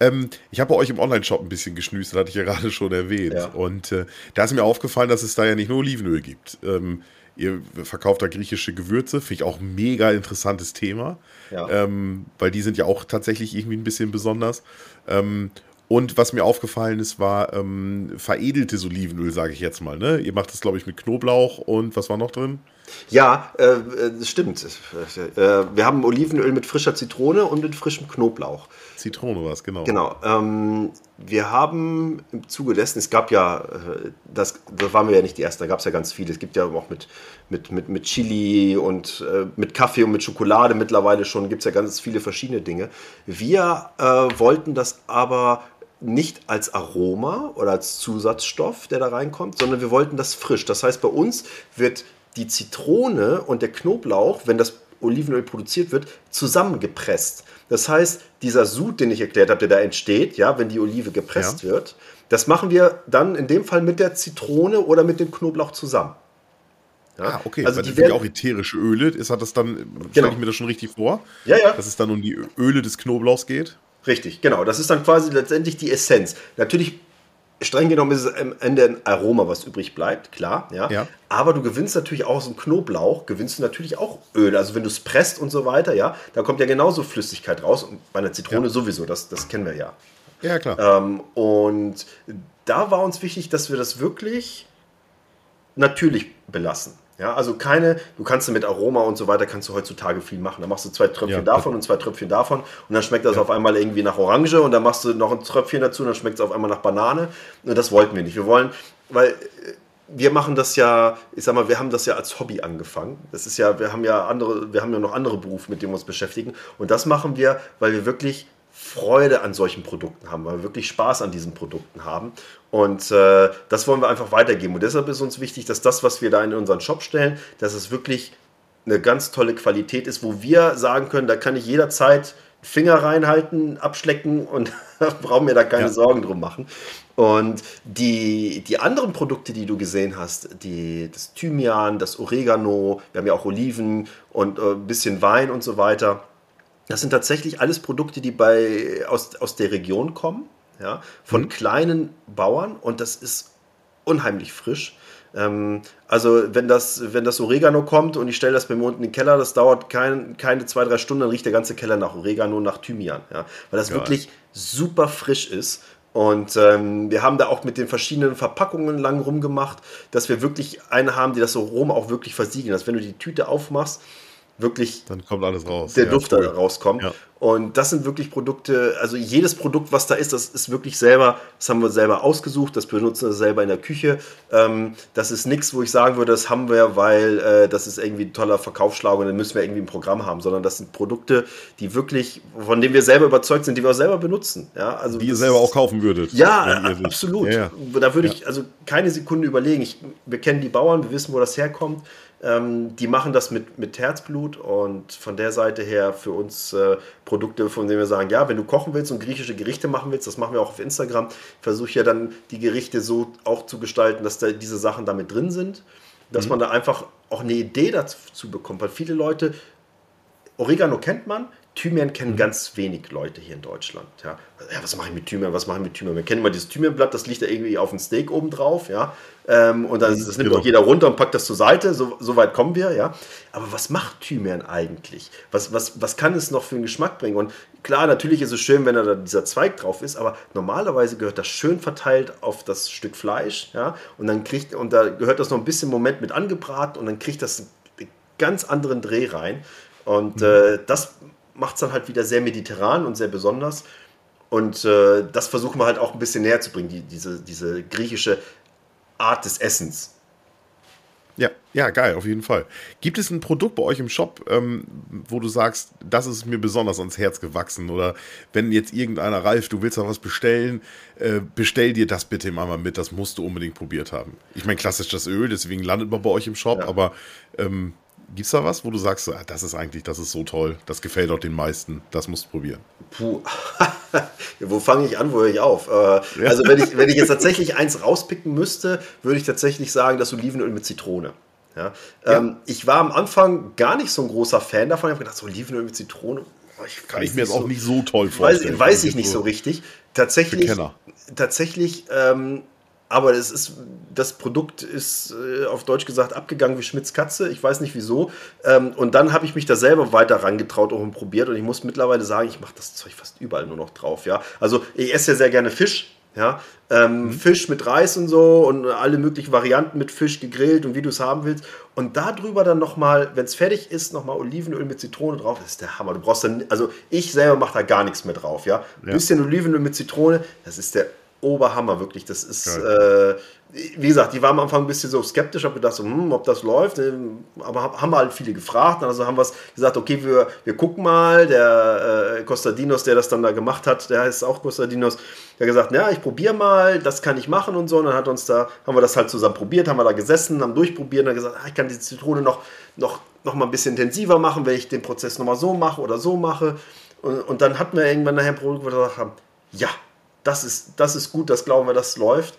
Ähm, ich habe bei euch im Online-Shop ein bisschen geschnüßt, das hatte ich ja gerade schon erwähnt. Und äh, da ist mir aufgefallen, dass es da ja nicht nur Olivenöl gibt. Ähm, Ihr verkauft da griechische Gewürze, finde ich auch ein mega interessantes Thema, ja. ähm, weil die sind ja auch tatsächlich irgendwie ein bisschen besonders. Ähm, und was mir aufgefallen ist, war ähm, veredeltes Olivenöl, sage ich jetzt mal. Ne? Ihr macht das, glaube ich, mit Knoblauch und was war noch drin? Ja, äh, das stimmt. Äh, wir haben Olivenöl mit frischer Zitrone und mit frischem Knoblauch. Zitrone war es, genau. Genau. Ähm, wir haben im Zuge dessen, es gab ja, äh, das, da waren wir ja nicht die Ersten, da gab es ja ganz viele. Es gibt ja auch mit, mit, mit, mit Chili und äh, mit Kaffee und mit Schokolade mittlerweile schon, gibt es ja ganz viele verschiedene Dinge. Wir äh, wollten das aber nicht als Aroma oder als Zusatzstoff, der da reinkommt, sondern wir wollten das frisch. Das heißt, bei uns wird die Zitrone und der Knoblauch, wenn das Olivenöl produziert wird, zusammengepresst. Das heißt, dieser Sud, den ich erklärt habe, der da entsteht, ja, wenn die Olive gepresst ja. wird, das machen wir dann in dem Fall mit der Zitrone oder mit dem Knoblauch zusammen. Ja? Ah, okay. Also Weil die werden auch ätherische Öle. Ist hat das dann, genau. stelle ich mir das schon richtig vor? Ja, ja. Dass es dann um die Öle des Knoblauchs geht? Richtig, genau. Das ist dann quasi letztendlich die Essenz. Natürlich streng genommen ist es am Ende ein Aroma, was übrig bleibt, klar, ja. ja. Aber du gewinnst natürlich auch aus dem Knoblauch, gewinnst du natürlich auch Öl. Also wenn du es presst und so weiter, ja, da kommt ja genauso Flüssigkeit raus. Und bei einer Zitrone ja. sowieso, das, das kennen wir ja. Ja, klar. Ähm, und da war uns wichtig, dass wir das wirklich natürlich belassen. Ja, also keine, du kannst mit Aroma und so weiter, kannst du heutzutage viel machen. Da machst du zwei Tröpfchen ja, davon und zwei Tröpfchen davon und dann schmeckt das ja. auf einmal irgendwie nach Orange und dann machst du noch ein Tröpfchen dazu und dann schmeckt es auf einmal nach Banane. Und das wollten wir nicht. Wir wollen, weil äh, wir machen das ja, ich sag mal, wir haben das ja als Hobby angefangen. Das ist ja, wir haben ja andere, wir haben ja noch andere Berufe, mit denen wir uns beschäftigen. Und das machen wir, weil wir wirklich Freude an solchen Produkten haben, weil wir wirklich Spaß an diesen Produkten haben. Und äh, das wollen wir einfach weitergeben. Und deshalb ist uns wichtig, dass das, was wir da in unseren Shop stellen, dass es wirklich eine ganz tolle Qualität ist, wo wir sagen können, da kann ich jederzeit Finger reinhalten, abschlecken und brauchen mir da keine ja. Sorgen drum machen. Und die, die anderen Produkte, die du gesehen hast, die, das Thymian, das Oregano, wir haben ja auch Oliven und äh, ein bisschen Wein und so weiter, das sind tatsächlich alles Produkte, die bei, aus, aus der Region kommen, ja, von mhm. kleinen Bauern und das ist unheimlich frisch. Ähm, also wenn das, wenn das Oregano kommt und ich stelle das bei mir unten in den Keller, das dauert kein, keine zwei, drei Stunden, dann riecht der ganze Keller nach Oregano, nach Thymian. Ja, weil das Geil. wirklich super frisch ist Und ähm, wir haben da auch mit den verschiedenen Verpackungen lang rumgemacht, dass wir wirklich eine haben, die das Aroma auch wirklich versiegeln. Dass wenn du die Tüte aufmachst, wirklich dann kommt alles raus. Der ja, Duft cool. da rauskommt. Ja. Und das sind wirklich Produkte, also jedes Produkt, was da ist, das ist wirklich selber, das haben wir selber ausgesucht, das benutzen wir selber in der Küche. Ähm, das ist nichts, wo ich sagen würde, das haben wir, weil äh, das ist irgendwie ein toller Verkaufsschlag und dann müssen wir irgendwie ein Programm haben, sondern das sind Produkte, die wirklich, von denen wir selber überzeugt sind, die wir auch selber benutzen. Ja, also die ihr selber auch kaufen würdet. Ja, absolut. Ja, da würde ich also keine Sekunde überlegen. Ich, wir kennen die Bauern, wir wissen, wo das herkommt. Ähm, die machen das mit, mit Herzblut und von der Seite her für uns äh, Produkte, von denen wir sagen, ja, wenn du kochen willst und griechische Gerichte machen willst, das machen wir auch auf Instagram, versuche ich ja dann die Gerichte so auch zu gestalten, dass da diese Sachen damit drin sind, dass mhm. man da einfach auch eine Idee dazu bekommt, weil viele Leute, Oregano kennt man, Thymian kennen mhm. ganz wenig Leute hier in Deutschland. Ja, ja was mache ich mit Thymian? Was mache ich mit Thymian? Wir kennen immer dieses Thymianblatt, das liegt da irgendwie auf dem Steak oben drauf. Ja, ähm, und dann, das nimmt genau. auch jeder runter und packt das zur Seite. So, so, weit kommen wir. Ja, aber was macht Thymian eigentlich? Was, was, was kann es noch für einen Geschmack bringen? Und klar, natürlich ist es schön, wenn da dieser Zweig drauf ist, aber normalerweise gehört das schön verteilt auf das Stück Fleisch. Ja, und dann kriegt und da gehört das noch ein bisschen Moment mit angebraten und dann kriegt das einen ganz anderen Dreh rein. Und mhm. äh, das macht es dann halt wieder sehr mediterran und sehr besonders. Und äh, das versuchen wir halt auch ein bisschen näher zu bringen, die, diese, diese griechische Art des Essens. Ja, ja, geil, auf jeden Fall. Gibt es ein Produkt bei euch im Shop, ähm, wo du sagst, das ist mir besonders ans Herz gewachsen? Oder wenn jetzt irgendeiner, Ralf, du willst da was bestellen, äh, bestell dir das bitte mal mit, das musst du unbedingt probiert haben. Ich meine, klassisch das Öl, deswegen landet man bei euch im Shop, ja. aber ähm, Gibt es da was, wo du sagst, ah, das ist eigentlich, das ist so toll, das gefällt auch den meisten, das musst du probieren? Puh, wo fange ich an, wo höre ich auf? Äh, ja. Also wenn ich, wenn ich jetzt tatsächlich eins rauspicken müsste, würde ich tatsächlich sagen, das Olivenöl mit Zitrone. Ja? ja. Ähm, ich war am Anfang gar nicht so ein großer Fan davon. Ich habe gedacht, so Olivenöl mit Zitrone, ich Kann ich mir jetzt so, auch nicht so toll vorstellen. Weiß, weiß ich nicht so richtig. Tatsächlich, tatsächlich ähm, aber es ist, das Produkt ist äh, auf Deutsch gesagt abgegangen wie Schmitz Katze. Ich weiß nicht wieso. Ähm, und dann habe ich mich da selber weiter rangetraut und probiert. Und ich muss mittlerweile sagen, ich mache das Zeug fast überall nur noch drauf. Ja? Also ich esse ja sehr gerne Fisch. Ja? Ähm, mhm. Fisch mit Reis und so und alle möglichen Varianten mit Fisch gegrillt und wie du es haben willst. Und darüber dann nochmal, wenn es fertig ist, nochmal Olivenöl mit Zitrone drauf. Das ist der Hammer. Du brauchst dann, also ich selber mache da gar nichts mehr drauf. Ja? Ein ja. bisschen Olivenöl mit Zitrone, das ist der Oberhammer, wirklich. Das ist, äh, wie gesagt, die waren am Anfang ein bisschen so skeptisch, habe gedacht, so, hm, ob das läuft. Ähm, aber haben halt viele gefragt. Also haben wir gesagt, okay, wir, wir gucken mal. Der äh, Costadinos, der das dann da gemacht hat, der heißt auch Costadinos, der hat gesagt, ja, ich probiere mal, das kann ich machen und so. Und dann hat uns da, haben wir das halt zusammen probiert, haben wir da gesessen, haben durchprobiert und dann gesagt, ah, ich kann die Zitrone noch, noch, noch mal ein bisschen intensiver machen, wenn ich den Prozess nochmal so mache oder so mache. Und, und dann hatten wir irgendwann nachher ein Produkt, wo wir gesagt haben, ja, das ist, das ist gut, das glauben wir, das läuft.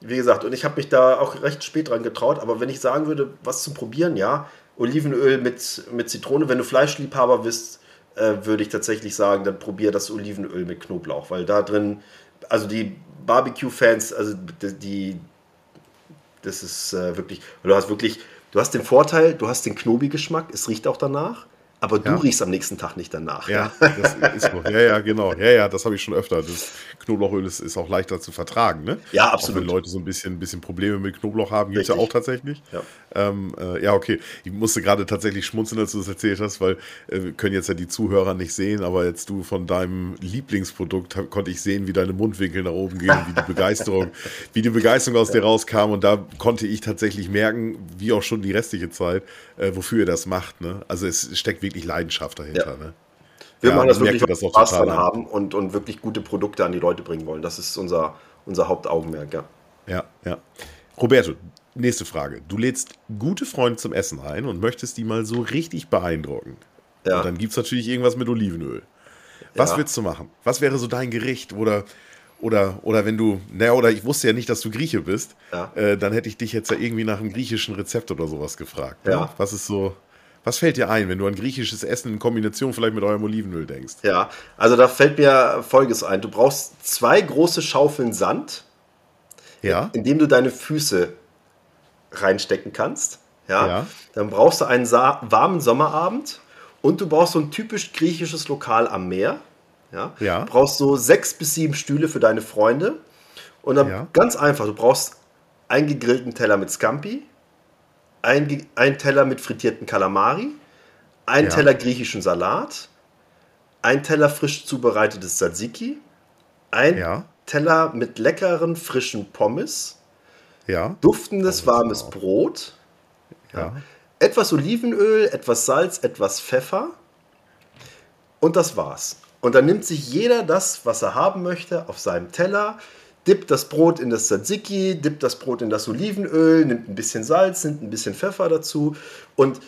Wie gesagt, und ich habe mich da auch recht spät dran getraut, aber wenn ich sagen würde, was zum Probieren, ja, Olivenöl mit, mit Zitrone, wenn du Fleischliebhaber bist, äh, würde ich tatsächlich sagen, dann probier das Olivenöl mit Knoblauch, weil da drin, also die Barbecue-Fans, also die, das ist äh, wirklich, du hast wirklich, du hast den Vorteil, du hast den Knobi-Geschmack, es riecht auch danach. Aber du ja. riechst am nächsten Tag nicht danach. Ja, ja. das ist so. Ja, ja, genau. Ja, ja, das habe ich schon öfter. Das Knoblauchöl ist, ist auch leichter zu vertragen, ne? Ja, absolut. Auch wenn Leute so ein bisschen, ein bisschen Probleme mit Knoblauch haben, gibt es ja auch tatsächlich. Ja, ähm, äh, ja okay. Ich musste gerade tatsächlich schmunzeln, als du das erzählt hast, weil äh, wir können jetzt ja die Zuhörer nicht sehen, aber jetzt du von deinem Lieblingsprodukt konnte ich sehen, wie deine Mundwinkel nach oben gehen, wie die Begeisterung, wie die Begeisterung aus dir rauskam. Und da konnte ich tatsächlich merken, wie auch schon die restliche Zeit, äh, wofür ihr das macht. Ne? Also es steckt wirklich Leidenschaft dahinter. Ja. Ne? Wir ja, machen das wirklich, das Spaß dran haben und, und wirklich gute Produkte an die Leute bringen wollen. Das ist unser, unser Hauptaugenmerk, ja. Ja, ja. Roberto, nächste Frage. Du lädst gute Freunde zum Essen ein und möchtest die mal so richtig beeindrucken. Ja. Und dann gibt es natürlich irgendwas mit Olivenöl. Was ja. willst du machen? Was wäre so dein Gericht? Oder, oder, oder wenn du, naja, oder ich wusste ja nicht, dass du Grieche bist, ja. äh, dann hätte ich dich jetzt ja irgendwie nach einem griechischen Rezept oder sowas gefragt. Ja. Was ist so. Was fällt dir ein, wenn du an griechisches Essen in Kombination vielleicht mit eurem Olivenöl denkst? Ja, also da fällt mir Folgendes ein. Du brauchst zwei große Schaufeln Sand, ja. in dem du deine Füße reinstecken kannst. Ja. ja. Dann brauchst du einen warmen Sommerabend und du brauchst so ein typisch griechisches Lokal am Meer. Ja? Ja. Du brauchst so sechs bis sieben Stühle für deine Freunde. Und dann Ja. ganz einfach, du brauchst einen gegrillten Teller mit Scampi, einen, einen Teller mit frittierten Kalamari, einen. Teller griechischen Salat, einen Teller frisch zubereitetes Tzatziki, ein Ja. Teller mit leckeren frischen Pommes, Ja. duftendes warmes. Brot, Ja. etwas Olivenöl, etwas Salz, etwas Pfeffer und das war's. Und dann nimmt sich jeder das, was er haben möchte, auf seinem Teller, dippt das Brot in das Tzatziki, dippt das Brot in das Olivenöl, nimmt ein bisschen Salz, nimmt ein bisschen Pfeffer dazu und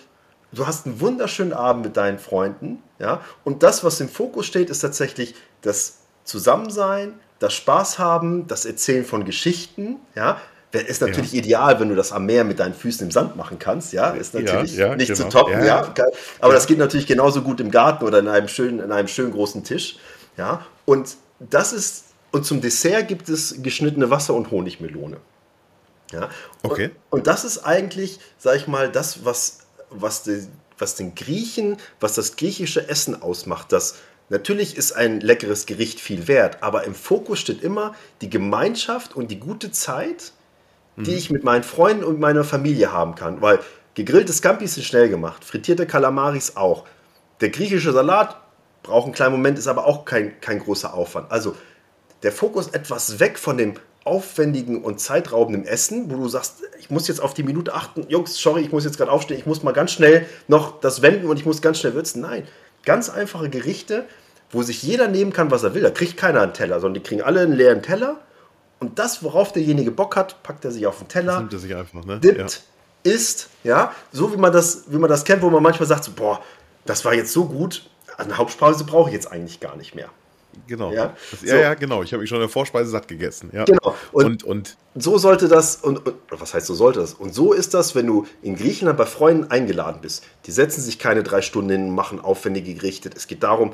du hast einen wunderschönen Abend mit deinen Freunden, ja? Und das, was im Fokus steht, ist tatsächlich das Zusammensein, das Spaß haben, das Erzählen von Geschichten, ja? Ist natürlich ideal, wenn du das am Meer mit deinen Füßen im Sand machen kannst, ja, ist natürlich ja, nicht zu genau. toppen, Ja, ja, ja. aber das geht natürlich genauso gut im Garten oder in einem schönen, in einem schönen großen Tisch, ja, und das ist, und zum Dessert gibt es geschnittene Wasser- und Honigmelone. Ja? Okay. Und, und das ist eigentlich, sag ich mal, das, was, was, die, was den Griechen, was das griechische Essen ausmacht. Das, natürlich ist ein leckeres Gericht viel wert, aber im Fokus steht immer die Gemeinschaft und die gute Zeit, die ich mit meinen Freunden und meiner Familie haben kann. Weil gegrillte Scampis sind schnell gemacht, frittierte Kalamaris auch. Der griechische Salat braucht einen kleinen Moment, ist aber auch kein, kein großer Aufwand. Also der Fokus etwas weg von dem aufwendigen und zeitraubenden Essen, wo du sagst, ich muss jetzt auf die Minute achten, Jungs, sorry, ich muss jetzt gerade aufstehen, ich muss mal ganz schnell noch das wenden und ich muss ganz schnell würzen. Nein, ganz einfache Gerichte, wo sich jeder nehmen kann, was er will. Da kriegt keiner einen Teller, sondern die kriegen alle einen leeren Teller. Und das, worauf derjenige Bock hat, packt er sich auf den Teller Nimmt er sich einfach, ne? dippt, isst, ja, so wie man das, wie man das kennt, wo man manchmal sagt, so, boah, das war jetzt so gut, eine Hauptspeise brauche ich jetzt eigentlich gar nicht mehr. Ja, genau. Ja, Das, so. ja, ja, genau. Ich habe mich schon in der Vorspeise satt gegessen. Ja. Genau. Und- Und, und, So sollte das, und, und was heißt so sollte das? Und so ist das, wenn du in Griechenland bei Freunden eingeladen bist. Die setzen sich keine drei Stunden hin, machen aufwendige Gerichte. Es geht darum,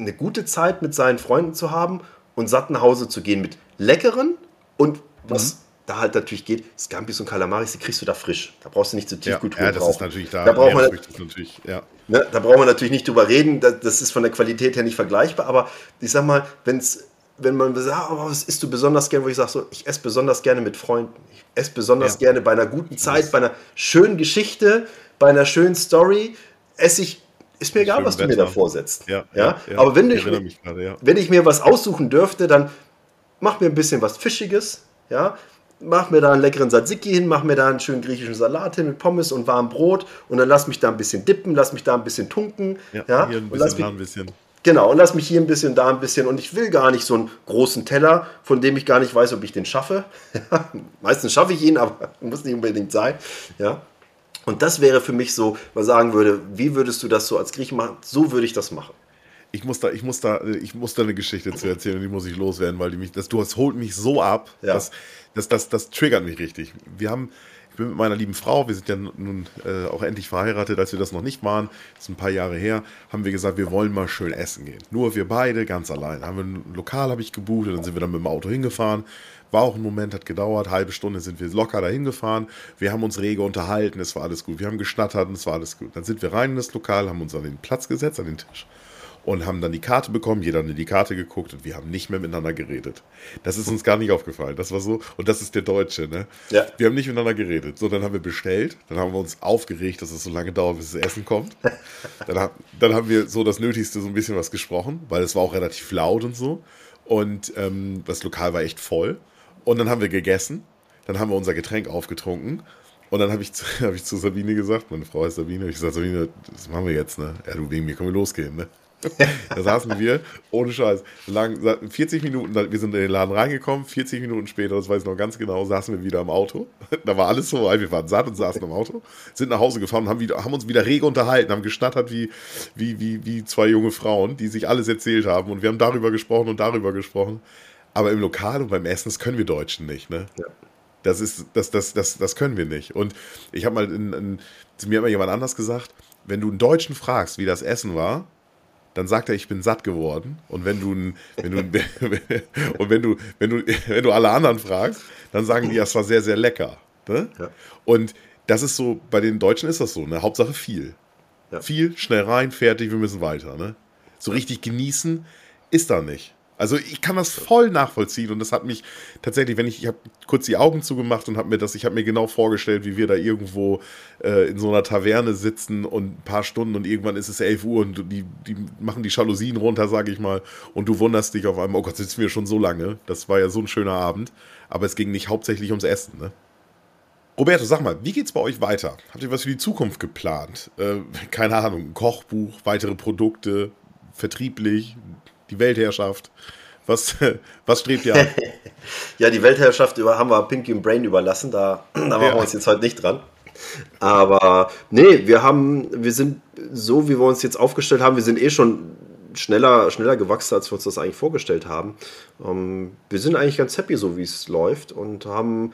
eine gute Zeit mit seinen Freunden zu haben und satt nach Hause zu gehen mit leckeren und was da halt natürlich geht, Scampis und Kalamaris, die kriegst du da frisch. Da brauchst du nicht zu ja, Tiefkultur ja, das brauchen. ist natürlich da. Da braucht man, natürlich, ja. Ne, da brauchen wir natürlich nicht drüber reden, das, das ist von der Qualität her nicht vergleichbar, aber ich sag mal, wenn's, wenn man sagt, oh, was isst du besonders gerne, wo ich sage, so, ich esse besonders gerne mit Freunden, ich esse besonders Ja. gerne bei einer guten Zeit, bei einer schönen Geschichte, bei einer schönen Story, esse ich, ist mir egal, was du mir Wetter. davor setzt. Ja, ja? ja, Aber wenn, du, ich mich gerade, wenn ich mir was aussuchen dürfte, dann mach mir ein bisschen was Fischiges, ja. Mach mir da einen leckeren Tzatziki hin, mach mir da einen schönen griechischen Salat hin mit Pommes und warmem Brot und dann lass mich da ein bisschen dippen, lass mich da ein bisschen tunken, Ja, ja, hier ein und lass bisschen, mich, da ein bisschen. genau, und lass mich hier ein bisschen, da ein bisschen und ich will gar nicht so einen großen Teller, von dem ich gar nicht weiß, ob ich den schaffe. Meistens schaffe ich ihn, aber muss nicht unbedingt sein, ja. Und das wäre für mich so, man sagen würde, wie würdest du das so als Griechen machen? So würde ich das machen. Ich muss da, ich muss da, ich muss da eine Geschichte zu erzählen und die muss ich loswerden, weil die mich, das, du hast holt mich so ab, Ja. das, das, das, das triggert mich richtig. Wir haben, ich bin mit meiner lieben Frau, wir sind ja nun äh, auch endlich verheiratet, als wir das noch nicht waren, das ist ein paar Jahre her, haben wir gesagt, wir wollen mal schön essen gehen. Nur wir beide, ganz allein. Haben wir ein Lokal habe ich gebucht und dann sind wir dann mit dem Auto hingefahren. War auch ein Moment, hat gedauert, halbe Stunde sind wir locker dahin gefahren. Wir haben uns rege unterhalten, es war alles gut. Wir haben geschnattert und es war alles gut. Dann sind wir rein in das Lokal, haben uns an den Platz gesetzt, an den Tisch und haben dann die Karte bekommen, jeder hat in die Karte geguckt und wir haben nicht mehr miteinander geredet. Das ist uns gar nicht aufgefallen. Das war so, und das ist der Deutsche, ne? Ja. Wir haben nicht miteinander geredet. So, dann haben wir bestellt, dann haben wir uns aufgeregt, dass es so lange dauert, bis das Essen kommt. Dann, dann haben wir so das Nötigste so ein bisschen was gesprochen, weil es war auch relativ laut und so. Und ähm, das Lokal war echt voll. Und dann haben wir gegessen, dann haben wir unser Getränk aufgetrunken. Und dann habe ich, zu- hab ich zu Sabine gesagt, meine Frau heißt Sabine, ich gesagt, Sabine, das machen wir jetzt, ne? Ja, du, wegen mir können wir losgehen, ne? Da saßen wir, ohne Scheiß, lang, 40 Minuten, wir sind in den Laden reingekommen, 40 Minuten später, das weiß ich noch ganz genau, saßen wir wieder im Auto. Da war alles so, wir waren satt und saßen im Auto, sind nach Hause gefahren und haben, wieder, haben uns wieder rege unterhalten, haben geschnattert wie, wie, wie, wie zwei junge Frauen, die sich alles erzählt haben. Und wir haben darüber gesprochen und darüber gesprochen. Aber im Lokal und beim Essen, das können wir Deutschen nicht, ne? Ja. Das ist, das, das, das, das können wir nicht. Und ich habe mal in, in, zu mir hat mal jemand anders gesagt, wenn du einen Deutschen fragst, wie das Essen war, dann sagt er, ich bin satt geworden. Und wenn du, wenn du, und wenn du, wenn du, wenn du alle anderen fragst, dann sagen die, das war sehr, sehr lecker. Ne? Ja. Und das ist so, bei den Deutschen ist das so, ne? Hauptsache viel. Ja. Viel, schnell rein, fertig, wir müssen weiter, ne? So richtig genießen ist da nicht. Also ich kann das voll nachvollziehen und das hat mich tatsächlich, wenn ich, ich habe kurz die Augen zugemacht und habe mir das, ich habe mir genau vorgestellt, wie wir da irgendwo äh, in so einer Taverne sitzen und ein paar Stunden und irgendwann ist es 11 Uhr und die, die machen die Jalousien runter, sage ich mal, und du wunderst dich auf einmal, oh Gott, sitzen wir schon so lange. Das war ja so ein schöner Abend, aber es ging nicht hauptsächlich ums Essen, ne? Roberto, sag mal, wie geht's bei euch weiter? Habt ihr was für die Zukunft geplant? Äh, keine Ahnung, ein Kochbuch, weitere Produkte, vertrieblich, die Weltherrschaft. Was, was strebt ihr an? ja, die Weltherrschaft haben wir Pinky und Brain überlassen, da, da machen ja. wir uns jetzt heute nicht dran. Aber nee, wir haben, wir sind so, wie wir uns jetzt aufgestellt haben, wir sind eh schon schneller, schneller gewachsen, als wir uns das eigentlich vorgestellt haben. Ähm, wir sind eigentlich ganz happy, so wie es läuft und haben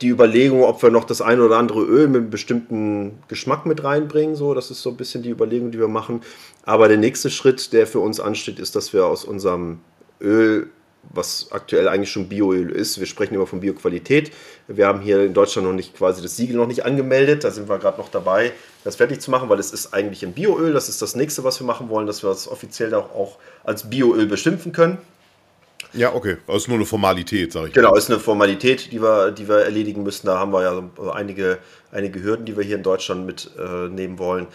die Überlegung, ob wir noch das eine oder andere Öl mit einem bestimmten Geschmack mit reinbringen. So, das ist so ein bisschen die Überlegung, die wir machen. Aber der nächste Schritt, der für uns ansteht, ist, dass wir aus unserem Öl, was aktuell eigentlich schon Bioöl ist, wir sprechen immer von Bioqualität. Wir haben hier in Deutschland noch nicht quasi das Siegel noch nicht angemeldet. Da sind wir gerade noch dabei, das fertig zu machen, weil es ist eigentlich ein Bioöl. Das ist das nächste, was wir machen wollen, dass wir das offiziell auch als Bioöl beschimpfen können. Ja, okay. Das ist nur eine Formalität, sage ich. Genau, ist eine Formalität, die wir, die wir erledigen müssen. Da haben wir ja einige, einige Hürden, die wir hier in Deutschland mitnehmen äh, wollen.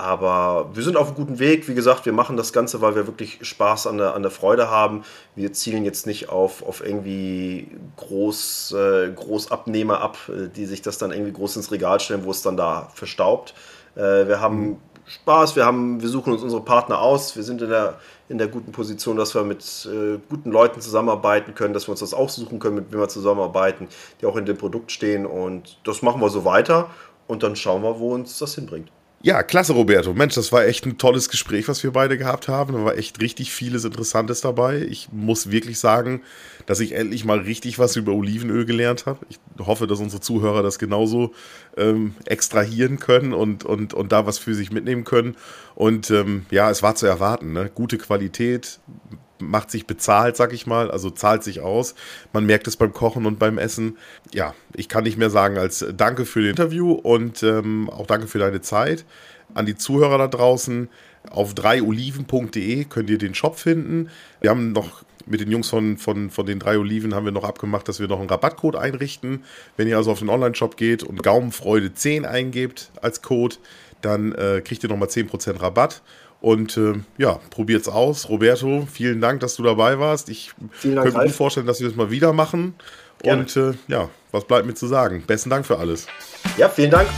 Aber wir sind auf einem guten Weg. Wie gesagt, wir machen das Ganze, weil wir wirklich Spaß an der, an der Freude haben. Wir zielen jetzt nicht auf, auf irgendwie Groß, äh, Großabnehmer ab, äh, die sich das dann irgendwie groß ins Regal stellen, wo es dann da verstaubt. Äh, wir haben mhm. Spaß, wir, haben, wir suchen uns unsere Partner aus. Wir sind in der, in der guten Position, dass wir mit äh, guten Leuten zusammenarbeiten können, dass wir uns das aussuchen können, mit wem wir zusammenarbeiten, die auch in dem Produkt stehen. Und das machen wir so weiter und dann schauen wir, wo uns das hinbringt. Ja, klasse, Roberto. Mensch, das war echt ein tolles Gespräch, was wir beide gehabt haben. Da war echt richtig vieles Interessantes dabei. Ich muss wirklich sagen, dass ich endlich mal richtig was über Olivenöl gelernt habe. Ich hoffe, dass unsere Zuhörer das genauso ähm, extrahieren können und, und, und da was für sich mitnehmen können. Und ähm, ja, es war zu erwarten. Ne? Gute Qualität, macht sich bezahlt, sag ich mal, also zahlt sich aus. Man merkt es beim Kochen und beim Essen. Ja, ich kann nicht mehr sagen als Danke für das Interview und ähm, auch danke für deine Zeit. An die Zuhörer da draußen. Auf 3oliven.de könnt ihr den Shop finden. Wir haben noch mit den Jungs von, von, von den drei Oliven haben wir noch abgemacht, dass wir noch einen Rabattcode einrichten. Wenn ihr also auf den Online-Shop geht und Gaumenfreude 10 eingebt als Code, dann äh, kriegt ihr nochmal 10% Rabatt. Und äh, ja, probiert's aus. Roberto, vielen Dank, dass du dabei warst. Ich Dank, könnte mir gut vorstellen, dass wir das mal wieder machen. Gerne. Und äh, ja, was bleibt mir zu sagen? Besten Dank für alles. Ja, vielen Dank.